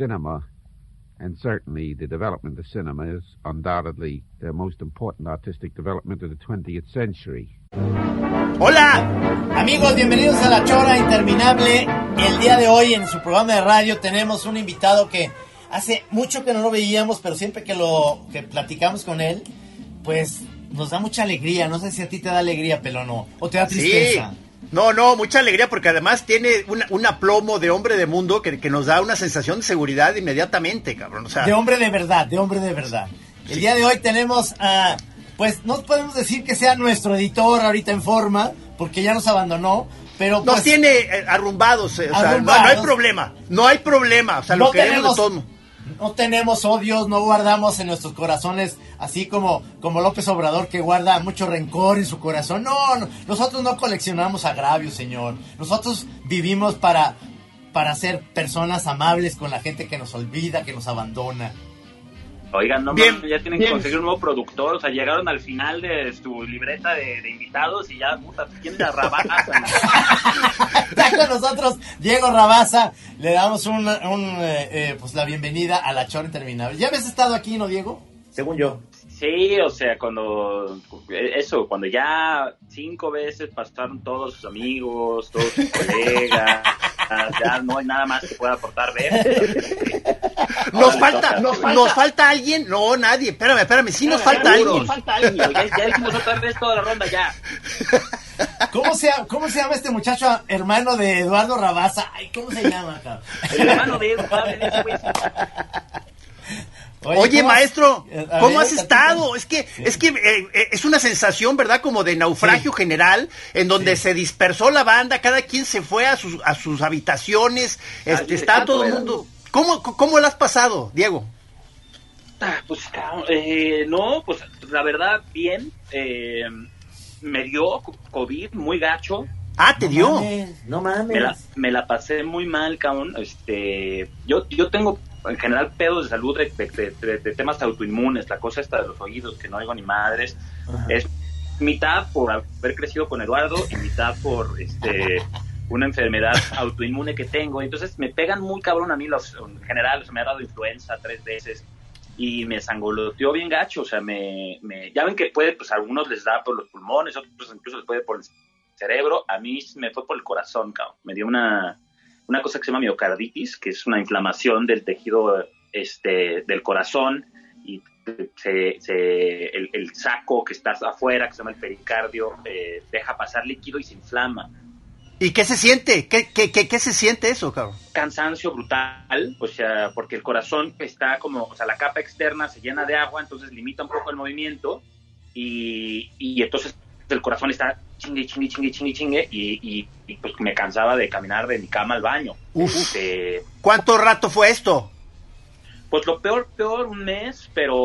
cinema, and certainly the development of cinema is undoubtedly the most important artistic development of the 20th century. Hola, amigos, bienvenidos a La Chora Interminable. El día de hoy en su programa de radio tenemos un invitado que hace mucho que no lo veíamos, pero siempre que lo que platicamos con él, pues nos da mucha alegría. No sé si a ti te da alegría, Pelono, o te da tristeza. Sí. No, no, mucha alegría porque además tiene una, un aplomo de hombre de mundo que, que, nos da una sensación de seguridad inmediatamente, cabrón. O sea, de hombre de verdad, de hombre de verdad. El día de hoy tenemos a, pues no podemos decir que sea nuestro editor ahorita en forma, porque ya nos abandonó, pero pues, nos tiene eh, arrumbados, eh, o sea, no, no, hay problema, no hay problema, o sea, no lo queremos tenemos, de todo. No tenemos odios, no guardamos en nuestros corazones, así como, como López Obrador que guarda mucho rencor en su corazón. No, no, nosotros no coleccionamos agravios, señor. Nosotros vivimos para, para ser personas amables con la gente que nos olvida, que nos abandona. Oigan, no Bien, ya tienen bien. que conseguir un nuevo productor. O sea, llegaron al final de su libreta de, de invitados y ya, puta, ¿quién la rabaza? Está con nosotros Diego Rabaza. Le damos un, un, eh, eh, pues la bienvenida a la Chora Interminable. ¿Ya habías estado aquí, no, Diego? Según yo. Sí, o sea, cuando. Eso, cuando ya cinco veces pasaron todos sus amigos, todos sus colegas. Ya no hay nada más que pueda aportar ver. Nos falta, nos, nos falta alguien, no, nadie, espérame, espérame, sí nos falta alguien. nos falta alguien. Ya, ya hicimos otra vez toda la ronda, ya. ¿Cómo se, ¿Cómo se llama este muchacho hermano de Eduardo Rabaza? Ay, ¿cómo se llama, cabrón? El hermano de Edu, Oye, ¿cómo- maestro, Eh, ¿cómo has platica. estado? Es que, es que eh, eh, es una sensación, ¿verdad? Como de naufragio Sí. general, en donde Sí. se dispersó la banda, cada quien se fue a sus, a sus habitaciones, este, Alguien está todo el mundo. ¿Cómo, ¿Cómo lo has pasado, Diego? Ah, Pues, cabrón, eh, no, pues la verdad, bien. Eh, me dio COVID muy gacho. Ah, te No dio. mames, no mames. Me la, me la pasé muy mal, cabrón. Este, yo, yo tengo en general pedos de salud de, de- de- de temas autoinmunes, la cosa esta de los oídos, que no oigo ni madres. Ajá. Es mitad por haber crecido con Eduardo y mitad por este una enfermedad autoinmune que tengo. Entonces me pegan muy cabrón a mí los, en general, o sea, me ha dado influenza tres veces y me sangoloteó bien gacho, o sea, me, me- ya ven que puede, pues a algunos les da por los pulmones, otros incluso les puede por el cerebro, a mí me fue por el corazón, cabrón. Me dio una, una cosa que se llama miocarditis, que es una inflamación del tejido este, del corazón y se, se- el, el saco que está afuera, que se llama el pericardio, eh, deja pasar líquido y se inflama. ¿Y qué se siente? ¿Qué, qué, qué, qué se siente eso, cabrón? cansancio brutal, o sea, porque el corazón está como, o sea, la capa externa se llena de agua, entonces limita un poco el movimiento y, y entonces el corazón está chingue, chingue, chingue, chingue, chingue y, y- y, pues me cansaba de caminar de mi cama al baño. Uf. Este, ¿Cuánto rato fue esto? pues lo peor, peor, un mes, pero,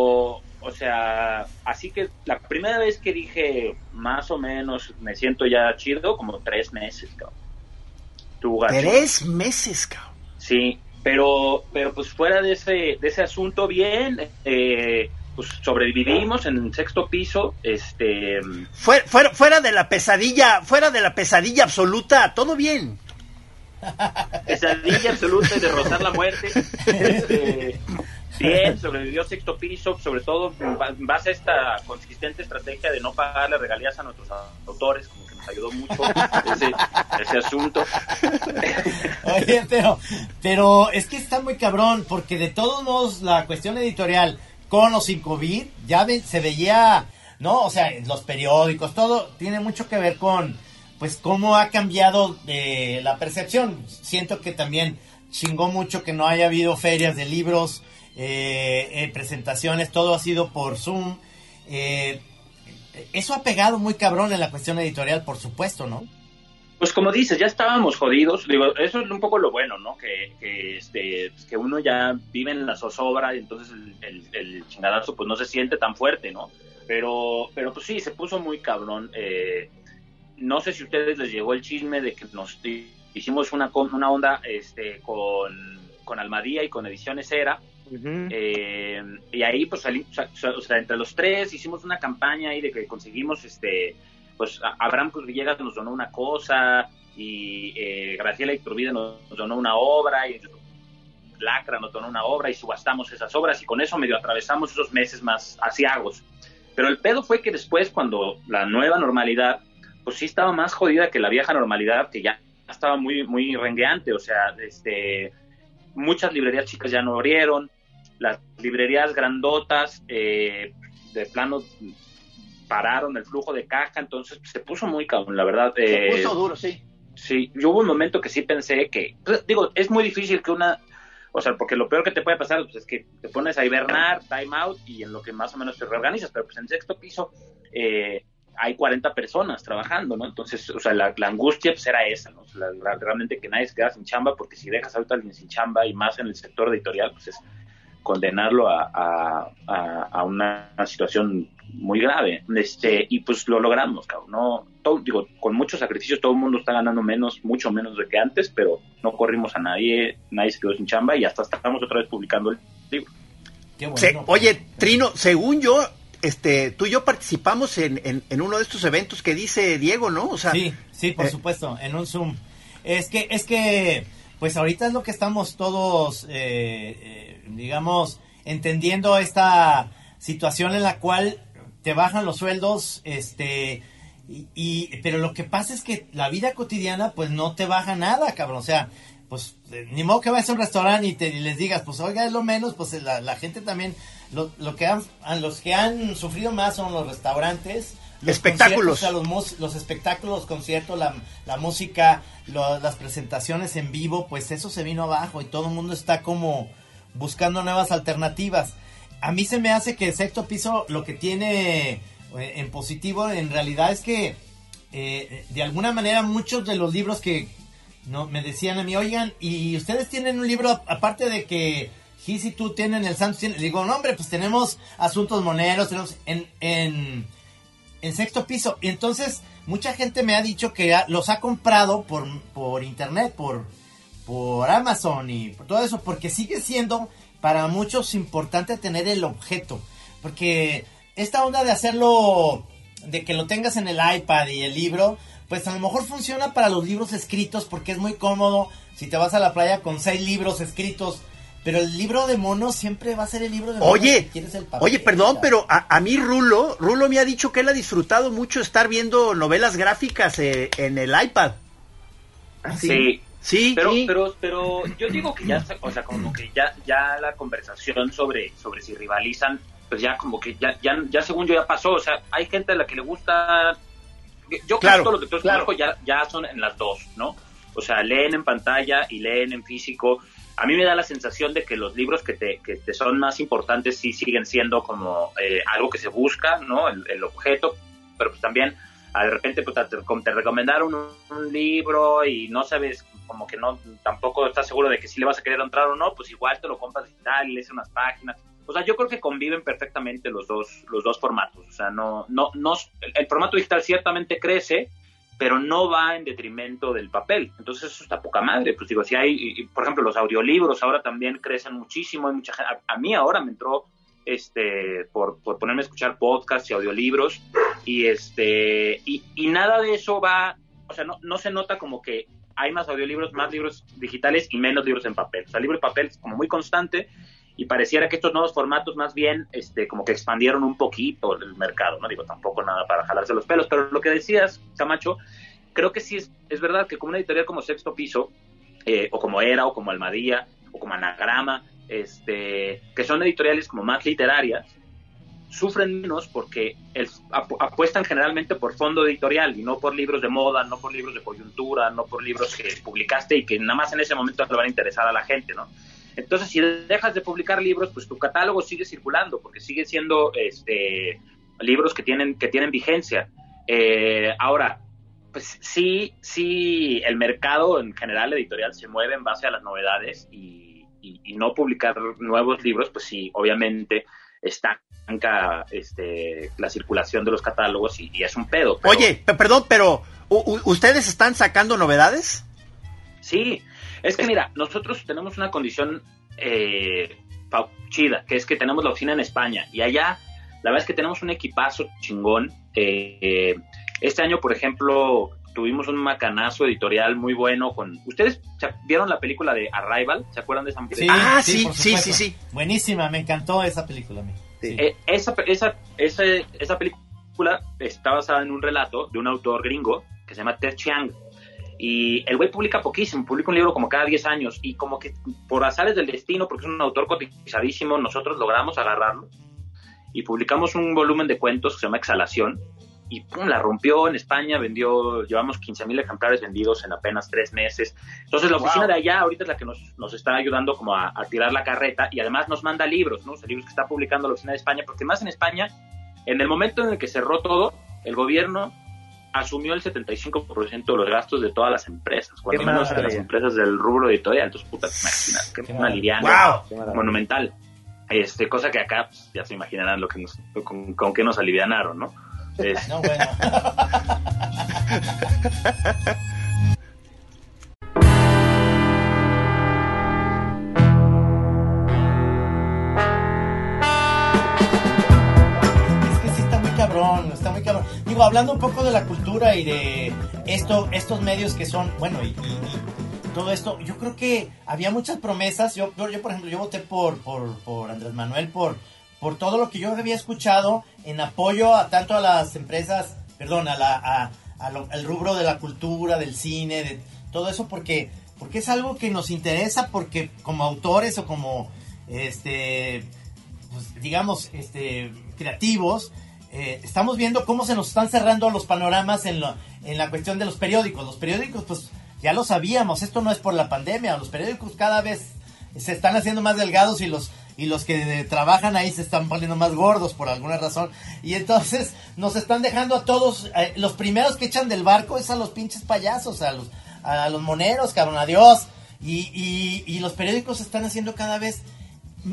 o sea, así que la primera vez que dije más o menos me siento ya chido, como tres meses, cabrón. Tú. Tres meses, cabrón. Sí, pero, pero pues fuera de ese, de ese asunto, bien, eh, pues sobrevivimos en el sexto piso, este, Fuera, fuera, fuera de la pesadilla, fuera de la pesadilla absoluta, todo bien. pesadilla absoluta de rozar la muerte, este, bien, sobrevivió sexto piso, sobre todo en ba- en base a esta consistente estrategia de no pagarle regalías a nuestros autores, como que nos ayudó mucho ese, ese asunto. Oye, pero, pero es que está muy cabrón, porque de todos modos la cuestión editorial, con o sin COVID, ya ve- se veía, ¿no? O sea, los periódicos, todo tiene mucho que ver con, pues, cómo ha cambiado eh, la percepción. Siento que también chingó mucho que no haya habido ferias de libros, eh, eh, presentaciones, todo ha sido por Zoom. Eso ha pegado muy cabrón en la cuestión editorial, por supuesto, ¿no? Pues como dices, ya estábamos jodidos. Digo, eso es un poco lo bueno, ¿no? Que, que, este, que uno ya vive en la zozobra y entonces el, el, el chingadazo pues no se siente tan fuerte, ¿no? Pero, pero pues sí, se puso muy cabrón. Eh, no sé si a ustedes les llegó el chisme de que nos hicimos una, una onda este, con, con Almadía y con Ediciones Era. Eh, y ahí, pues, sea, o sea, entre los tres hicimos una campaña ahí de que conseguimos, este, pues, Abraham Villegas nos donó una cosa y eh, Graciela Iturbide nos, nos donó una obra y lacra, no una obra y subastamos esas obras y con eso medio atravesamos esos meses más asiagos. Pero el pedo fue que después, cuando la nueva normalidad, pues sí estaba más jodida que la vieja normalidad, que ya estaba muy, muy rengueante, o sea, este, muchas librerías chicas ya no abrieron, las librerías grandotas, eh, de plano pararon el flujo de caja, entonces se puso muy cabrón, la verdad. Se puso eh, duro, sí. Sí, yo hubo un momento que sí pensé que, pues, digo, es muy difícil que una, o sea, porque lo peor que te puede pasar pues, es que te pones a hibernar, time out, y en lo que más o menos te reorganizas, pero pues en sexto piso eh, hay 40 personas trabajando, ¿no? Entonces, o sea, la, angustia pues era esa, ¿no? realmente que nadie se queda sin chamba, porque si dejas ahorita a alguien sin chamba y más en el sector editorial, pues es condenarlo a, a, una, situación muy grave. Este, y pues lo logramos, cabrón. No, digo, con muchos sacrificios todo el mundo está ganando menos, mucho menos de que antes, pero no corrimos a nadie, nadie se quedó sin chamba y hasta estamos otra vez publicando el libro. oye, Trino, según yo, este, tú y yo participamos en, en, uno de estos eventos que dice Diego, ¿no? O sea, sí, sí, por eh, supuesto, en un Zoom. Es que, es que, pues ahorita es lo que estamos todos, eh, eh, digamos, entendiendo esta situación en la cual te bajan los sueldos, este, y, pero lo que pasa es que la vida cotidiana, pues no te baja nada, cabrón. O sea, pues ni modo que vayas a un restaurante y, te, les digas, pues oiga, es lo menos, pues la, la gente también lo, lo que han, los que han sufrido más son los restaurantes, los espectáculos, los, los espectáculos, los conciertos, la, la música, las presentaciones en vivo, pues eso se vino abajo y todo el mundo está como buscando nuevas alternativas. A mí se me hace que el sexto piso lo que tiene eh, en positivo en realidad es que eh, de alguna manera muchos de los libros que no me decían a mí, oigan, y ustedes tienen un libro aparte de que Gis y tú tienen el Santos, digo, no, hombre, pues tenemos asuntos moneros, tenemos en, en, sexto piso. Y entonces, mucha gente me ha dicho que los ha comprado por, por internet, por, por Amazon y por todo eso, porque sigue siendo para muchos importante tener el objeto. Porque esta onda de hacerlo, de que lo tengas en el iPad y el libro, pues a lo mejor funciona para los libros escritos porque es muy cómodo. Si te vas a la playa con seis libros escritos pero el libro de mono siempre va a ser el libro de mono. Oye, oye, perdón, pero a, mí Rulo, Rulo me ha dicho que él ha disfrutado mucho estar viendo novelas gráficas eh, en el iPad. ¿Ah, sí. Sí, pero, pero, pero yo digo que ya, o sea, como que ya, ya la conversación sobre, sobre si rivalizan, pues ya como que ya, ya, ya según yo ya pasó, o sea, hay gente a la que le gusta, yo creo que todo lo que tú claro. ya, ya son en las dos, ¿no? O sea, leen en pantalla y leen en físico, a mí me da la sensación de que los libros que te, que te son más importantes sí siguen siendo como eh, algo que se busca, ¿no? El, objeto, pero pues también de repente pues, te, recomendaron un, libro y no sabes, como que no, tampoco estás seguro de que sí le vas a querer entrar o no, pues igual te lo compras digital y lees unas páginas. O sea, yo creo que conviven perfectamente los dos, los dos formatos. O sea, no, no, no, el formato digital ciertamente crece, pero no va en detrimento del papel. Entonces eso está poca madre. Pues digo, si hay, por ejemplo, los audiolibros ahora también crecen muchísimo. Hay mucha a, mí ahora me entró este por, por ponerme a escuchar podcasts y audiolibros y este y, y nada de eso va, o sea, no, no se nota como que hay más audiolibros, más libros digitales y menos libros en papel. O sea, libro de papel es como muy constante y pareciera que estos nuevos formatos más bien este como que expandieron un poquito el mercado, no digo tampoco nada para jalarse los pelos, pero lo que decías, Camacho, creo que sí es, es verdad que como una editorial como Sexto Piso, eh, o como Era, o como Almadía, o como Anagrama, este, que son editoriales como más literarias, sufren menos porque apuestan generalmente por fondo editorial y no por libros de moda, no por libros de coyuntura, no por libros que publicaste y que nada más en ese momento le van a interesar a la gente, ¿no? Entonces, si dejas de publicar libros, pues tu catálogo sigue circulando, porque sigue siendo este, libros que tienen, vigencia. Eh, ahora, pues sí, sí, el mercado en general editorial se mueve en base a las novedades y, no publicar nuevos libros, pues sí, obviamente estanca este, la circulación de los catálogos y, es un pedo. Oye, perdón, pero ¿ustedes están sacando novedades? Sí, es que mira, nosotros tenemos una condición eh, chida, que es que tenemos la oficina en España y allá la verdad es que tenemos un equipazo chingón. Eh, este año, por ejemplo, tuvimos un macanazo editorial muy bueno con... ¿Ustedes vieron la película de Arrival? ¿Se acuerdan de esa Sí, Ah, sí, sí, sí, sí, sí. Buenísima, me encantó esa película a mí. Sí. Eh, esa, esa, esa, esa película está basada en un relato de un autor gringo que se llama Ted Chiang. Y el güey publica poquísimo, publica un libro como cada 10 años y como que por azares del destino, porque es un autor cotizadísimo, nosotros logramos agarrarlo y publicamos un volumen de cuentos que se llama Exhalación y pum, la rompió en España, vendió, llevamos 15 mil ejemplares vendidos en apenas tres meses. Entonces la oficina Wow. de allá ahorita es la que nos, nos está ayudando como a, a tirar la carreta y además nos manda libros, ¿no? O sea, libros que está publicando la oficina de España, porque más en España, en el momento en el que cerró todo, el gobierno asumió el 75% de los gastos de todas las empresas, cuando Qué menos de las empresas del rubro editorial. Entonces, puta, te imaginas, Qué una maravilla. liviana Wow. monumental. Este, cosa que acá pues, ya se imaginarán lo que nos, con, con qué nos alivianaron, ¿no? Es- No, bueno. Es que sí está muy cabrón, está muy cabrón. Digo, hablando un poco de la cultura y de esto, estos medios que son, bueno, y, y- y todo esto, yo creo que había muchas promesas. Yo, yo, yo, por ejemplo, yo voté por, por, por Andrés Manuel por, por todo lo que yo había escuchado en apoyo a tanto a las empresas, perdón, a la, a- a al rubro de la cultura, del cine, de todo eso, porque, porque es algo que nos interesa, porque como autores o como, este, pues, digamos, este, creativos, eh, estamos viendo cómo se nos están cerrando los panoramas en, lo- en la cuestión de los periódicos. Los periódicos, pues ya lo sabíamos, esto no es por la pandemia, los periódicos cada vez se están haciendo más delgados y los y los que eh, trabajan ahí se están poniendo más gordos por alguna razón y entonces nos están dejando a todos eh, los primeros que echan del barco es a los pinches payasos a los a los moneros cabrón adiós y, y, y los periódicos se están haciendo cada vez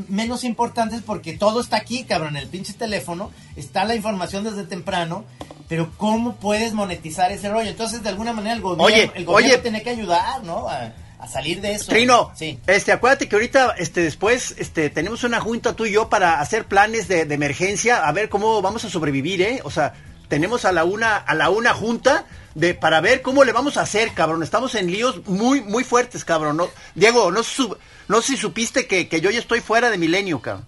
menos importantes porque todo está aquí, cabrón, el pinche teléfono, está la información desde temprano, pero ¿cómo puedes monetizar ese rollo? Entonces, de alguna manera, el gobierno, Oye, el gobierno oye. tiene que ayudar, ¿no? A, a salir de eso. Trino, Sí. este, acuérdate que ahorita, este, después, este, tenemos una junta tú y yo para hacer planes de, de emergencia, a ver cómo vamos a sobrevivir, ¿eh? O sea, tenemos a la una, a la una junta de, para ver cómo le vamos a hacer, cabrón. Estamos en líos muy, muy fuertes, cabrón. No, Diego, no, su- no sé si supiste que, que yo ya estoy fuera de milenio, cabrón.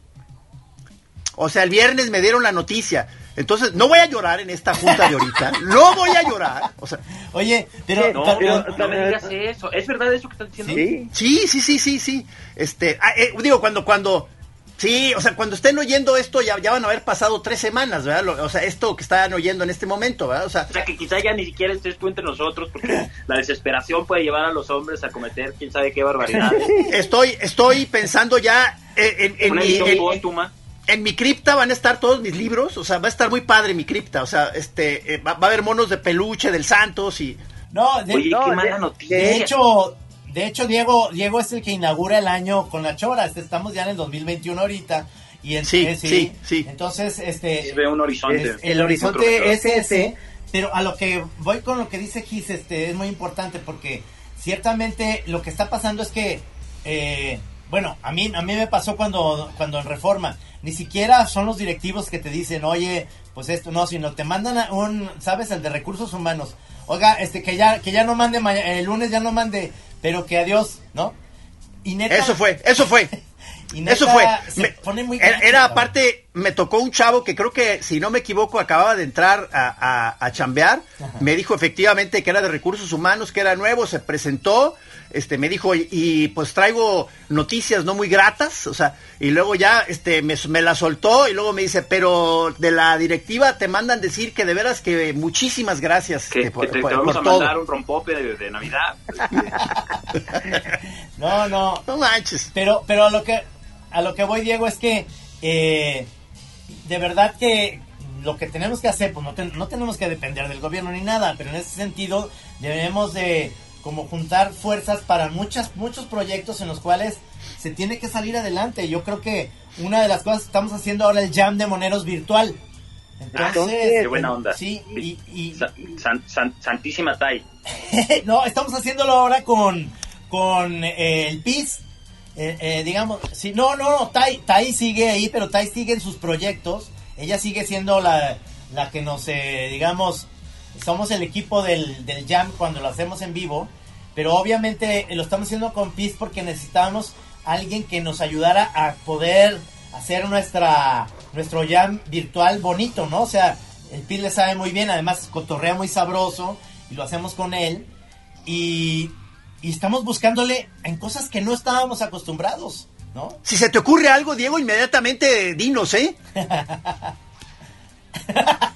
O sea, el viernes me dieron la noticia. Entonces, no voy a llorar en esta junta de ahorita. No voy a llorar. O sea, Oye, pero... no, ta- pero- no, no me digas eso. ¿Es verdad eso que estás diciendo? Sí. Sí, sí, sí, sí, sí. Este, ah, eh, digo, cuando, cuando, sí, o sea, cuando estén oyendo esto, ya, ya van a haber pasado tres semanas, ¿verdad? Lo- o sea, esto que están oyendo en este momento, ¿verdad? O sea, O sea, que quizá ya ni siquiera estés tú entre nosotros, porque la desesperación puede llevar a los hombres a cometer quién sabe qué barbaridades. estoy, estoy pensando ya en, en, mi, en-. En mi cripta van a estar todos mis libros, o sea, va a estar muy padre mi cripta, o sea, este, eh, va, va a haber monos de peluche del Santos y, No, de, Oye, no, qué de- mala noticia. de hecho, de hecho, Diego, Diego es el que inaugura el año con la Chora. Este, Estamos ya en el 2021 ahorita. Y en, Sí, eh, sí, sí. Entonces, este... Ve un horizonte. Es- el horizonte es ese, pero a lo que voy con lo que dice Gis, este, es muy importante porque ciertamente lo que está pasando es que, eh, bueno, a mí, a mí me pasó cuando, cuando en Reforma, ni siquiera son los directivos que te dicen, oye, pues esto no, sino te mandan a un, ¿sabes? El de recursos humanos. Oiga, este, que ya, que ya no mande, ma- el lunes ya no mande, pero que adiós, ¿no? Y neta, eso fue, eso fue. y neta, Eso fue. se Me- pone muy era, era aparte, me tocó un chavo que creo que, si no me equivoco, acababa de entrar a, a, a chambear. Me dijo efectivamente que era de recursos humanos, que era nuevo, se presentó. Este, me dijo, y, y, pues traigo noticias no muy gratas, o sea, y luego ya, este, me, me la soltó y luego me dice, pero de la directiva te mandan decir que de veras que muchísimas gracias Que, este, por, que te, por- te vamos por a todo. mandar un rompope de, de Navidad. No, no, No manches. Pero, pero a lo que a lo que voy, Diego, es que eh, de verdad que lo que tenemos que hacer, pues no, ten- no tenemos que depender del gobierno ni nada, pero en ese sentido debemos de como juntar fuerzas para muchas, muchos proyectos en los cuales se tiene que salir adelante. Yo creo que una de las cosas que estamos haciendo ahora el jam de moneros virtual. Entonces, Qué buena onda. Sí, y, y- Sa- san- san- Santísima Tai. no, estamos haciéndolo ahora con, con eh, el PIS. Eh, eh, digamos, sí, no, no, no, Tai, Tai sigue ahí, pero Tai sigue en sus proyectos. Ella sigue siendo la, la que nos, eh, digamos, somos el equipo del, del Jam cuando lo hacemos en vivo, pero obviamente lo estamos haciendo con PIS porque necesitábamos alguien que nos ayudara a poder hacer nuestra nuestro Jam virtual bonito, ¿no? O sea, el PIS le sabe muy bien, además cotorrea muy sabroso y lo hacemos con él y, y estamos buscándole en cosas que no estábamos acostumbrados, ¿no? Si se te ocurre algo, Diego, inmediatamente dinos, ¿eh?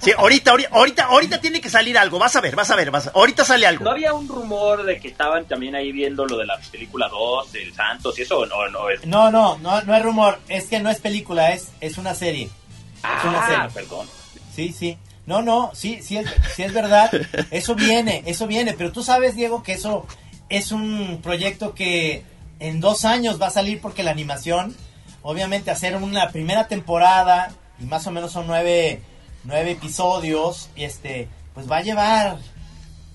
Sí, ahorita, ahorita, ahorita, ahorita tiene que salir algo. Vas a ver, vas a ver, vas a- ahorita sale algo. ¿No había un rumor de que estaban también ahí viendo lo de la película 2, el Santos y eso? o No, no es. No, no, no, no es rumor, es que no es película, es, es una serie. es una Ah, serie. perdón. Sí, sí. No, no, sí, sí es, sí es verdad. Eso viene, eso viene. Pero tú sabes, Diego, que eso es un proyecto que en dos años va a salir porque la animación, obviamente, hacer una primera temporada y más o menos son nueve, nueve episodios, y este, pues va a llevar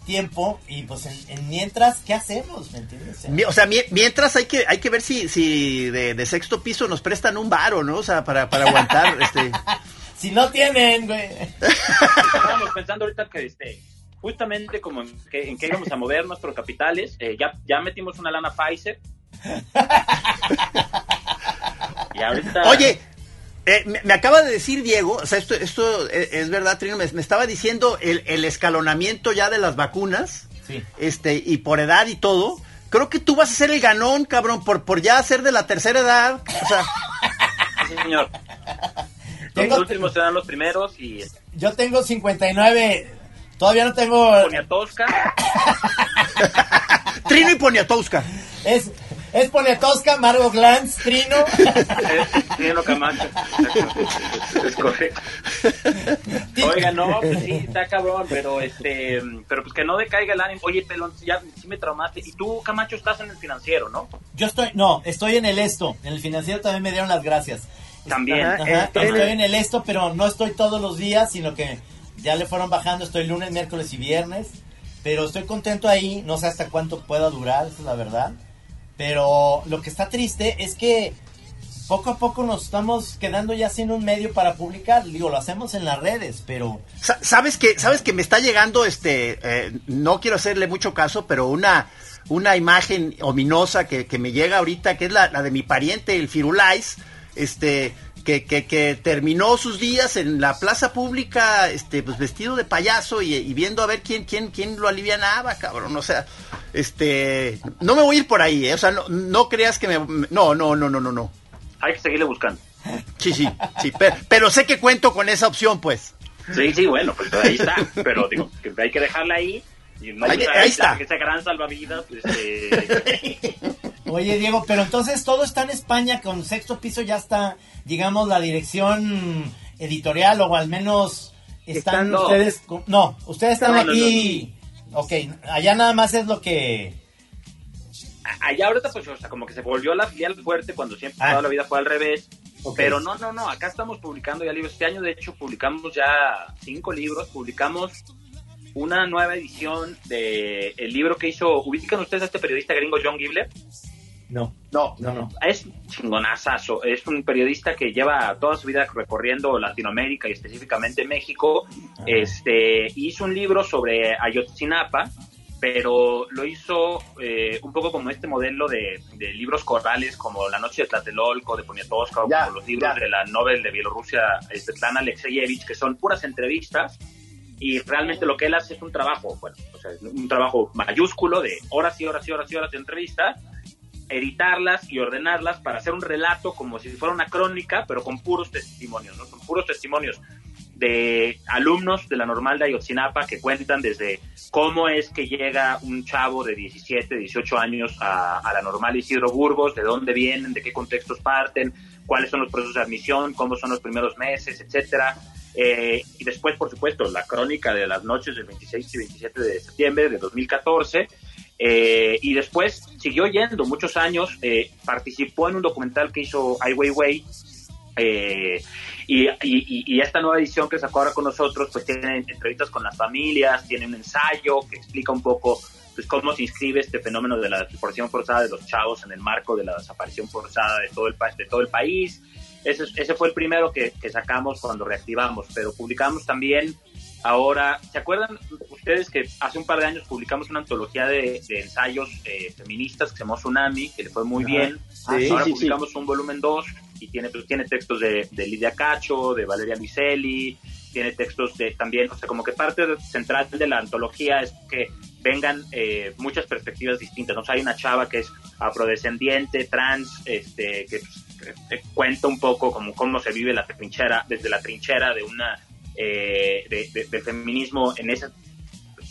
tiempo y pues en, en mientras, ¿qué hacemos? ¿Me entiendes? O sea, mi- mientras hay que hay que ver si si de, de sexto piso nos prestan un varo, ¿no? O sea, para, para aguantar este Si no tienen, güey. Estábamos pensando ahorita que este justamente como en que, en qué íbamos a mover nuestros capitales, eh, ya, ya metimos una lana Pfizer. y ahorita Oye, eh, me, me acaba de decir Diego, o sea, esto, esto es, es verdad, Trino, me, me estaba diciendo el, el escalonamiento ya de las vacunas, Sí. este, y por edad y todo. Creo que tú vas a ser el ganón, cabrón, por, por ya ser de la tercera edad. O sea, sí, señor. Tengo- Los últimos serán los primeros y Yo tengo 59. Todavía no tengo. Poniatowska, Trino y Poniatowska. Es, es Poniatowska, Margo Glantz, Trino. eh, Trino Camacho. Es correcto. Oiga, no, pues sí, está cabrón, pero este, pero pues que no decaiga el ánimo. Oye, pelón, ya sí me traumaste. Y tú, Camacho, estás en el financiero, ¿no? Yo estoy, no, estoy en el esto. En el financiero también me dieron las gracias. También. Ajá. Ajá, Eh, estoy en el esto, pero no estoy todos los días, sino que ya le fueron bajando. Estoy lunes, miércoles y viernes. Pero estoy contento ahí. No sé hasta cuánto pueda durar, esa es la verdad. Pero lo que está triste es que poco a poco nos estamos quedando ya sin un medio para publicar. Digo, lo hacemos en las redes, pero Sa- ¿Sabes que sabes que me está llegando este eh, no quiero hacerle mucho caso, pero una una imagen ominosa que, que me llega ahorita que es la, la de mi pariente el Firulais, este que, que, que terminó sus días en la plaza pública, este, pues vestido de payaso y, y viendo a ver quién, quién, quién lo alivianaba, cabrón. O sea, este, no me voy a ir por ahí, ¿eh? o sea, no, no creas que me, no, no, no, no, no, no. Hay que seguirle buscando. Sí, sí, sí, pero, pero sé que cuento con esa opción, pues. Sí, sí, bueno, pues ahí está. Pero digo, que hay que dejarla ahí. Y no Ahí- ahí está. Esa gran salvavidas. Este, Oye, Diego, pero entonces todo está en España, con sexto piso ya está, digamos, la dirección editorial, o al menos están, Están- ustedes. con- No, ustedes están No, no, aquí. Ok, allá nada más es lo que. allá ahorita, pues, o sea, como que se volvió la filial fuerte cuando siempre Ah. toda la vida fue al revés. Pero no, no, no, acá estamos publicando ya libros. Este año, de hecho, publicamos ya cinco libros. Publicamos una nueva edición de el libro que hizo. ¿Ubican ustedes a este periodista gringo John Gibler? No, No, no, no. Es chingonazazo. Es un periodista que lleva toda su vida recorriendo Latinoamérica y específicamente México. Este hizo un libro sobre Ayotzinapa, pero lo hizo eh, un poco como este modelo de, de libros corales, como La Noche de Tlatelolco, de Poniatowska, o Ya, como los libros ya. de la Nobel de Bielorrusia, Svetlana Alexeyevich, que son puras entrevistas. Y realmente lo que él hace es un trabajo, bueno, o sea, un trabajo mayúsculo de horas y horas y horas y horas de entrevistas editarlas y ordenarlas para hacer un relato como si fuera una crónica, pero con puros testimonios, ¿no? Con puros testimonios de alumnos de la normal de Ayotzinapa que cuentan desde cómo es que llega un chavo de 17, 18 años a, la normal Isidro Burgos, de dónde vienen, de qué contextos parten, cuáles son los procesos de admisión, cómo son los primeros meses, etcétera. Eh, y después, por supuesto, la crónica de las noches del 26 y 27 de septiembre de 2014. Eh, y después siguió yendo muchos años, eh, participó en un documental que hizo Ai Weiwei. Eh, y, esta nueva edición que sacó ahora con nosotros, pues tiene entrevistas con las familias, tiene un ensayo que explica un poco pues cómo se inscribe este fenómeno de la desaparición forzada de los chavos en el marco de la desaparición forzada de todo el, de todo el país. Ese, ese fue el primero que sacamos cuando reactivamos, pero publicamos también Ahora, ¿se acuerdan ustedes que hace un par de años publicamos una antología de, de ensayos eh, feministas que se llamó Tsunami, que le fue muy bien? Sí, Ahora sí, publicamos un volumen 2 y tiene, pues, tiene textos de, de Lidia Cacho, de Valeria Luiselli, tiene textos de también, o sea, como que parte central de la antología es que vengan eh, muchas perspectivas distintas. ¿no? O sea, hay una chava que es afrodescendiente, trans, este, que, pues, que cuenta un poco como cómo se vive la trinchera, desde la trinchera de una eh, de- de- del feminismo en ese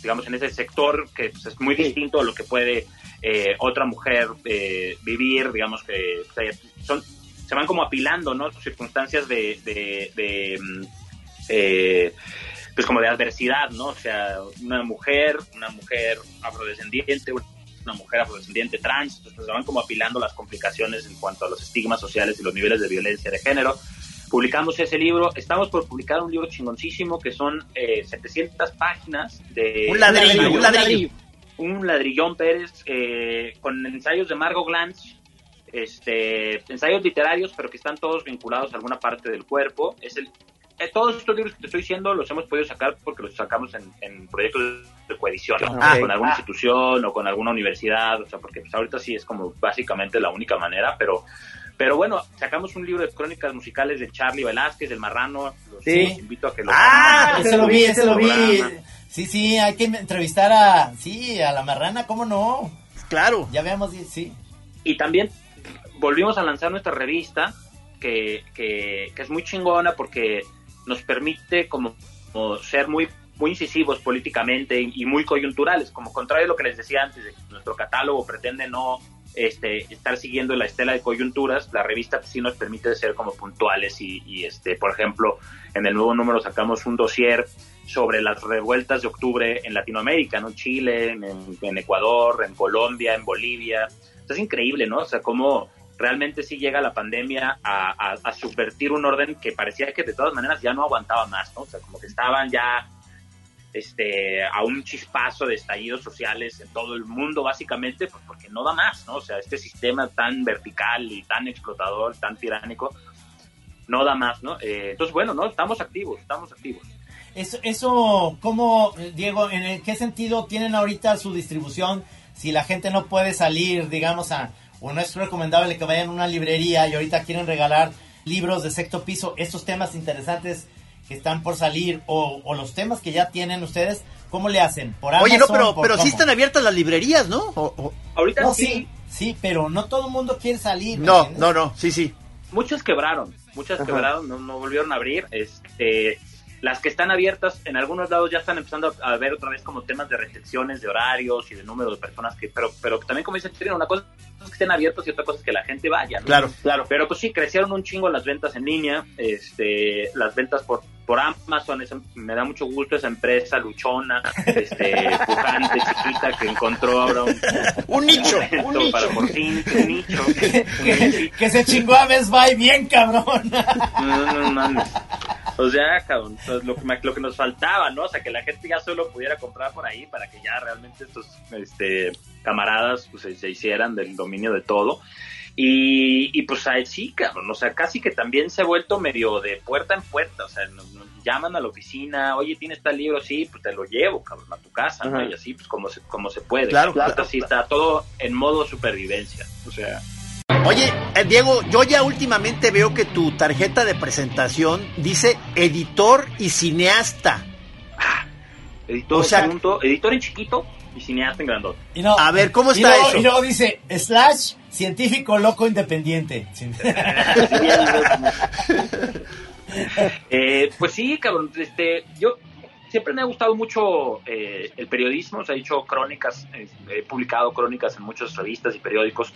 digamos en ese sector que pues, es muy distinto a lo que puede eh, otra mujer eh, vivir, digamos que o sea, son se van como apilando, ¿no? Circunstancias de, de, de, mm, eh, pues como de adversidad, ¿no? O sea, una mujer, una mujer afrodescendiente, una mujer afrodescendiente trans, entonces se van como apilando las complicaciones en cuanto a los estigmas sociales y los niveles de violencia de género. Publicamos ese libro, estamos por publicar un libro chingoncísimo que son eh, 700 páginas de... Un ladrillo, un ladrillo. un ladrillón Pérez eh, con ensayos de Margot Glantz, este, ensayos literarios, pero que están todos vinculados a alguna parte del cuerpo. Es el, eh, todos estos libros que te estoy diciendo los hemos podido sacar porque los sacamos en, en proyectos de coedición, ¿no? Ah. con alguna Ah. institución o con alguna universidad, o sea, porque pues, ahorita sí es como básicamente la única manera, pero pero bueno, sacamos un libro de crónicas musicales de Charlie Velázquez, del Marrano, los Sí. invito a que lo Ah, ese lo vi, ese lo vi. Sí, sí, hay que entrevistar a, sí, a la marrana, ¿cómo no? Claro. Ya veamos, sí. y también volvimos a lanzar nuestra revista que, que, que es muy chingona porque nos permite como, como ser muy muy incisivos políticamente y, y muy coyunturales como contrario a lo que les decía antes de que nuestro catálogo pretende no este estar siguiendo la estela de coyunturas la revista sí nos permite ser como puntuales y, y, este por ejemplo en el nuevo número sacamos un dossier sobre las revueltas de octubre en Latinoamérica, ¿no? Chile, en, Ecuador, en Colombia, en Bolivia. Es increíble, ¿no? O sea, cómo realmente sí llega la pandemia a, a, a, subvertir un orden que parecía que de todas maneras ya no aguantaba más, ¿no? O sea, como que estaban ya este, a un chispazo de estallidos sociales en todo el mundo, básicamente, pues porque no da más, ¿no? O sea, este sistema tan vertical y tan explotador, tan tiránico, no da más, ¿no? Eh, entonces, bueno, ¿no? Estamos activos, estamos activos. Eso, eso, ¿cómo, Diego, en qué sentido tienen ahorita su distribución? Si la gente no puede salir, digamos, a, o no es recomendable que vayan a una librería y ahorita quieren regalar libros de sexto piso, estos temas interesantes que están por salir o, o los temas que ya tienen ustedes, ¿cómo le hacen? ¿Por Amazon, Oye, no, pero, por pero sí están abiertas las librerías, ¿no? O- o- Ahorita No, sí, sí, sí, pero no todo el mundo quiere salir. ¿me No, no, no, sí, sí. muchas quebraron, muchas Ajá. quebraron, no, no volvieron a abrir. Este, las que están abiertas, en algunos lados ya están empezando a ver otra vez como temas de restricciones de horarios y de número de personas que, pero, pero también como dice Chirino, una cosa es que estén abiertos y otra cosa es que la gente vaya. ¿no? Claro. Claro, pero pues sí, crecieron un chingo las ventas en línea, este, las ventas por, por Amazon, esa- me da mucho gusto esa empresa luchona, este, pujante, chiquita, que encontró ahora un, Un nicho, un nicho. para por fin, un nicho. que, se chingó a Best Buy bien, cabrón. No, no mames. O sea, cabrón, lo, que, lo que nos faltaba, ¿no? O sea, que la gente ya solo pudiera comprar por ahí para que ya realmente estos este, camaradas pues, se, se hicieran del dominio de todo. Y, y pues ahí sí, cabrón, o sea, casi que también se ha vuelto medio de puerta en puerta, o sea, nos, nos llaman a la oficina, oye, ¿tienes tal libro? Sí, pues te lo llevo, cabrón, a tu casa. Y así, pues como se, como se puede. Claro, claro, sí está todo en modo supervivencia, o sea... Oye, eh, Diego, yo ya últimamente veo que tu tarjeta de presentación dice editor y cineasta. Editor, O sea- punto, editor en chiquito y cineasta en grandote. Y no, A ver, ¿cómo y está luego- eso? Y luego dice, slash, científico loco independiente. Eh, pues sí, cabrón. Este, yo siempre me ha gustado mucho eh, el periodismo. O sea, he hecho crónicas, eh, he publicado crónicas en muchas revistas y periódicos.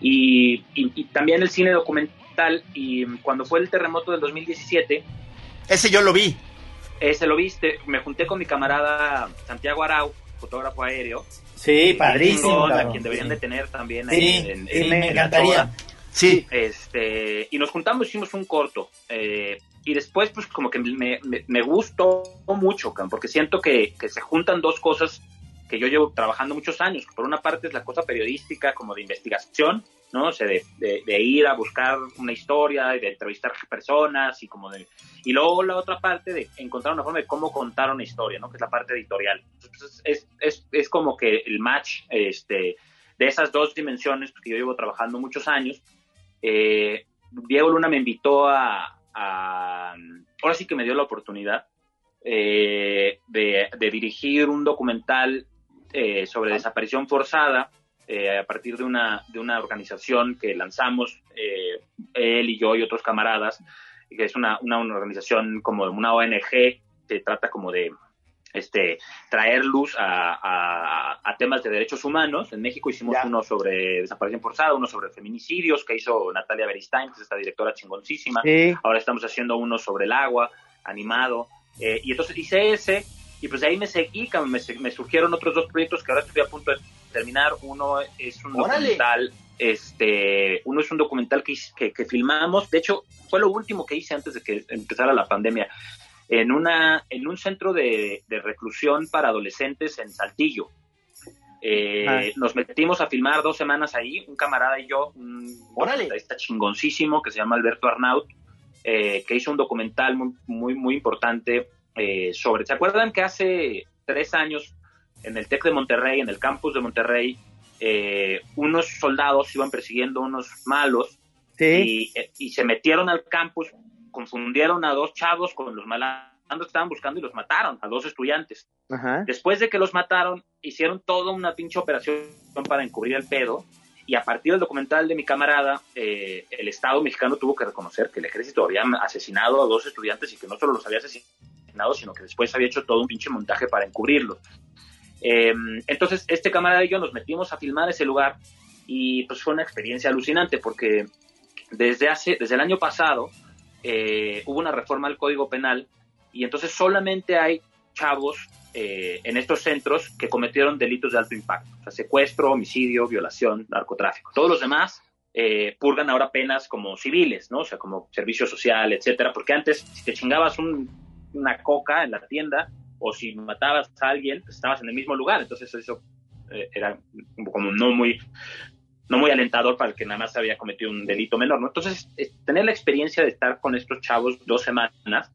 Y, y- y también el cine documental. Y cuando fue el terremoto del 2017, Ese yo lo vi. ese lo viste. Me junté con mi camarada Santiago Arau, fotógrafo aéreo. Sí, chingón, a quien deberían Sí. de tener también. Sí, ahí en- sí, en- me en encantaría. Sí. este y nos juntamos hicimos un corto eh, y después pues como que me, me, me gustó mucho porque siento que, que se juntan dos cosas que yo llevo trabajando muchos años que por una parte es la cosa periodística como de investigación ¿no? O sea, de, de, ir a buscar una historia, de entrevistar personas y como de... Y luego la otra parte de encontrar una forma de cómo contar una historia, ¿no? Que es la parte editorial. Entonces, es, es, es como que el match este, de esas dos dimensiones, porque yo llevo trabajando muchos años. Eh, Diego Luna me invitó a, a, Ahora sí que me dio la oportunidad eh, de, de, dirigir un documental eh, sobre desaparición forzada eh, a partir de una, de una organización que lanzamos eh, él y yo y otros camaradas, que es una, una, organización como una ONG que trata como de este, traer luz a, a, temas de derechos humanos. En México hicimos uno sobre desaparición forzada, uno sobre feminicidios que hizo Natalia Beristain, que es esta directora chingoncísima. Ahora estamos haciendo uno sobre el agua, animado. Eh, y entonces hice ese, y pues de ahí me seguí, me, me, surgieron otros dos proyectos que ahora estoy a punto de terminar. Uno es un documental, este, uno es un documental que, que, que, filmamos, de hecho fue lo último que hice antes de que empezara la pandemia, en, una, en un centro de, de reclusión para adolescentes en Saltillo. Eh, ah. Nos metimos a filmar dos semanas ahí, un camarada y yo, un está chingoncísimo que se llama Alberto Arnaut, eh, que hizo un documental muy, muy, muy importante eh, sobre. ¿Se acuerdan que hace tres años en el TEC de Monterrey, en el campus de Monterrey, eh, unos soldados iban persiguiendo unos malos y, se metieron al campus, confundieron a dos chavos con los malandros que estaban buscando y los mataron, a dos estudiantes. Después de que los mataron, hicieron toda una pinche operación para encubrir el pedo y a partir del documental de mi camarada, eh, el Estado mexicano tuvo que reconocer que el ejército había asesinado a dos estudiantes y que no solo los había asesinado, sino que después había hecho todo un pinche montaje para encubrirlo. Em, entonces, este camarada y yo nos metimos a filmar ese lugar y pues fue una experiencia alucinante porque desde, hace, desde el año pasado eh, hubo una reforma al Código Penal y entonces solamente hay chavos eh, en estos centros que cometieron delitos de alto impacto, o sea, secuestro, homicidio, violación, narcotráfico. Todos los demás eh, purgan ahora penas como civiles, ¿no? O sea, como servicio social, etcétera, porque antes si te chingabas una coca en la tienda o si matabas a alguien, pues, estabas en el mismo lugar, entonces eso eh, era como no muy no muy alentador para el que nada más había cometido un delito menor, ¿no? Entonces, tener la experiencia de estar con estos chavos dos semanas,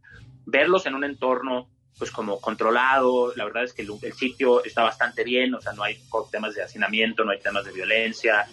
verlos en un entorno pues como controlado, la verdad es que el, sitio está bastante bien, o sea, no hay temas de hacinamiento, no hay temas de violencia,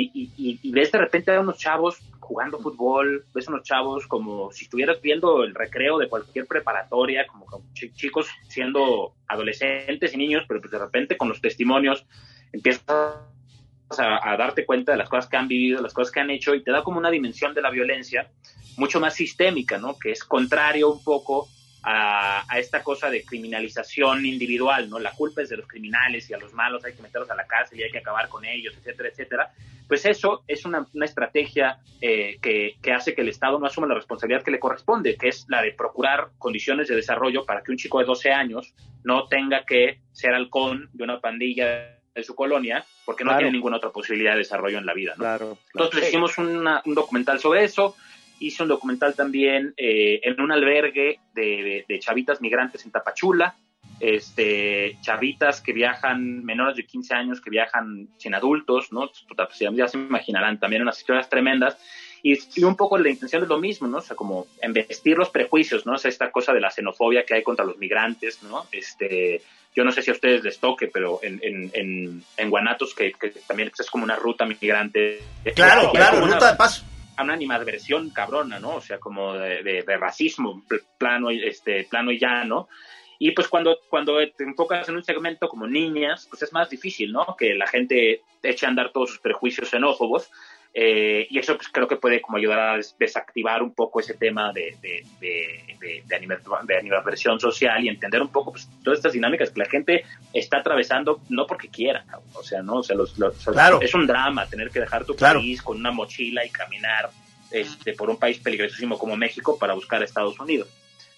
y, y, ves de repente a unos chavos jugando fútbol, ves a unos chavos como si estuvieras viendo el recreo de cualquier preparatoria, como, chicos siendo adolescentes y niños, pero pues de repente con los testimonios empiezas a, a, darte cuenta de las cosas que han vivido, las cosas que han hecho, y te da como una dimensión de la violencia mucho más sistémica, ¿no? Que es contrario un poco a, esta cosa de criminalización individual, ¿no? La culpa es de los criminales y a los malos hay que meterlos a la cárcel y hay que acabar con ellos, etcétera, etcétera. Pues eso es una, estrategia eh, que, que, hace que el Estado no asuma la responsabilidad que le corresponde, que es la de procurar condiciones de desarrollo para que un chico de 12 años no tenga que ser halcón de una pandilla de su colonia, porque no tiene ninguna otra posibilidad de desarrollo en la vida. ¿no? Claro, Entonces hicimos un documental sobre eso, hice un documental también eh, en un albergue de, chavitas migrantes en Tapachula, este, chavitas que viajan, menores de 15 años que viajan sin adultos, ¿no? Pues, ya se imaginarán, también unas historias tremendas. Y, un poco la intención es lo mismo, ¿no? O sea, como embestir los prejuicios, ¿no? O sea, esta cosa de la xenofobia que hay contra los migrantes, ¿no? Este, yo no sé si a ustedes les toque, pero en, en, en, Guanatos, que, también es como una ruta migrante. Claro, claro, ruta de paso una animadversión cabrona, ¿no? O sea, como de, de, racismo plano, este, plano y llano. Y pues cuando, cuando te enfocas en un segmento como niñas, pues es más difícil, ¿no? Que la gente eche a andar todos sus prejuicios xenófobos. Eh, y eso pues creo que puede como ayudar a desactivar un poco ese tema de, de, de, de, animadversión social y entender un poco pues, todas estas dinámicas que la gente está atravesando no porque quiera, o sea, no, o sea, los, es un drama tener que dejar tu país con una mochila y caminar este, por un país peligrosísimo como México para buscar a Estados Unidos.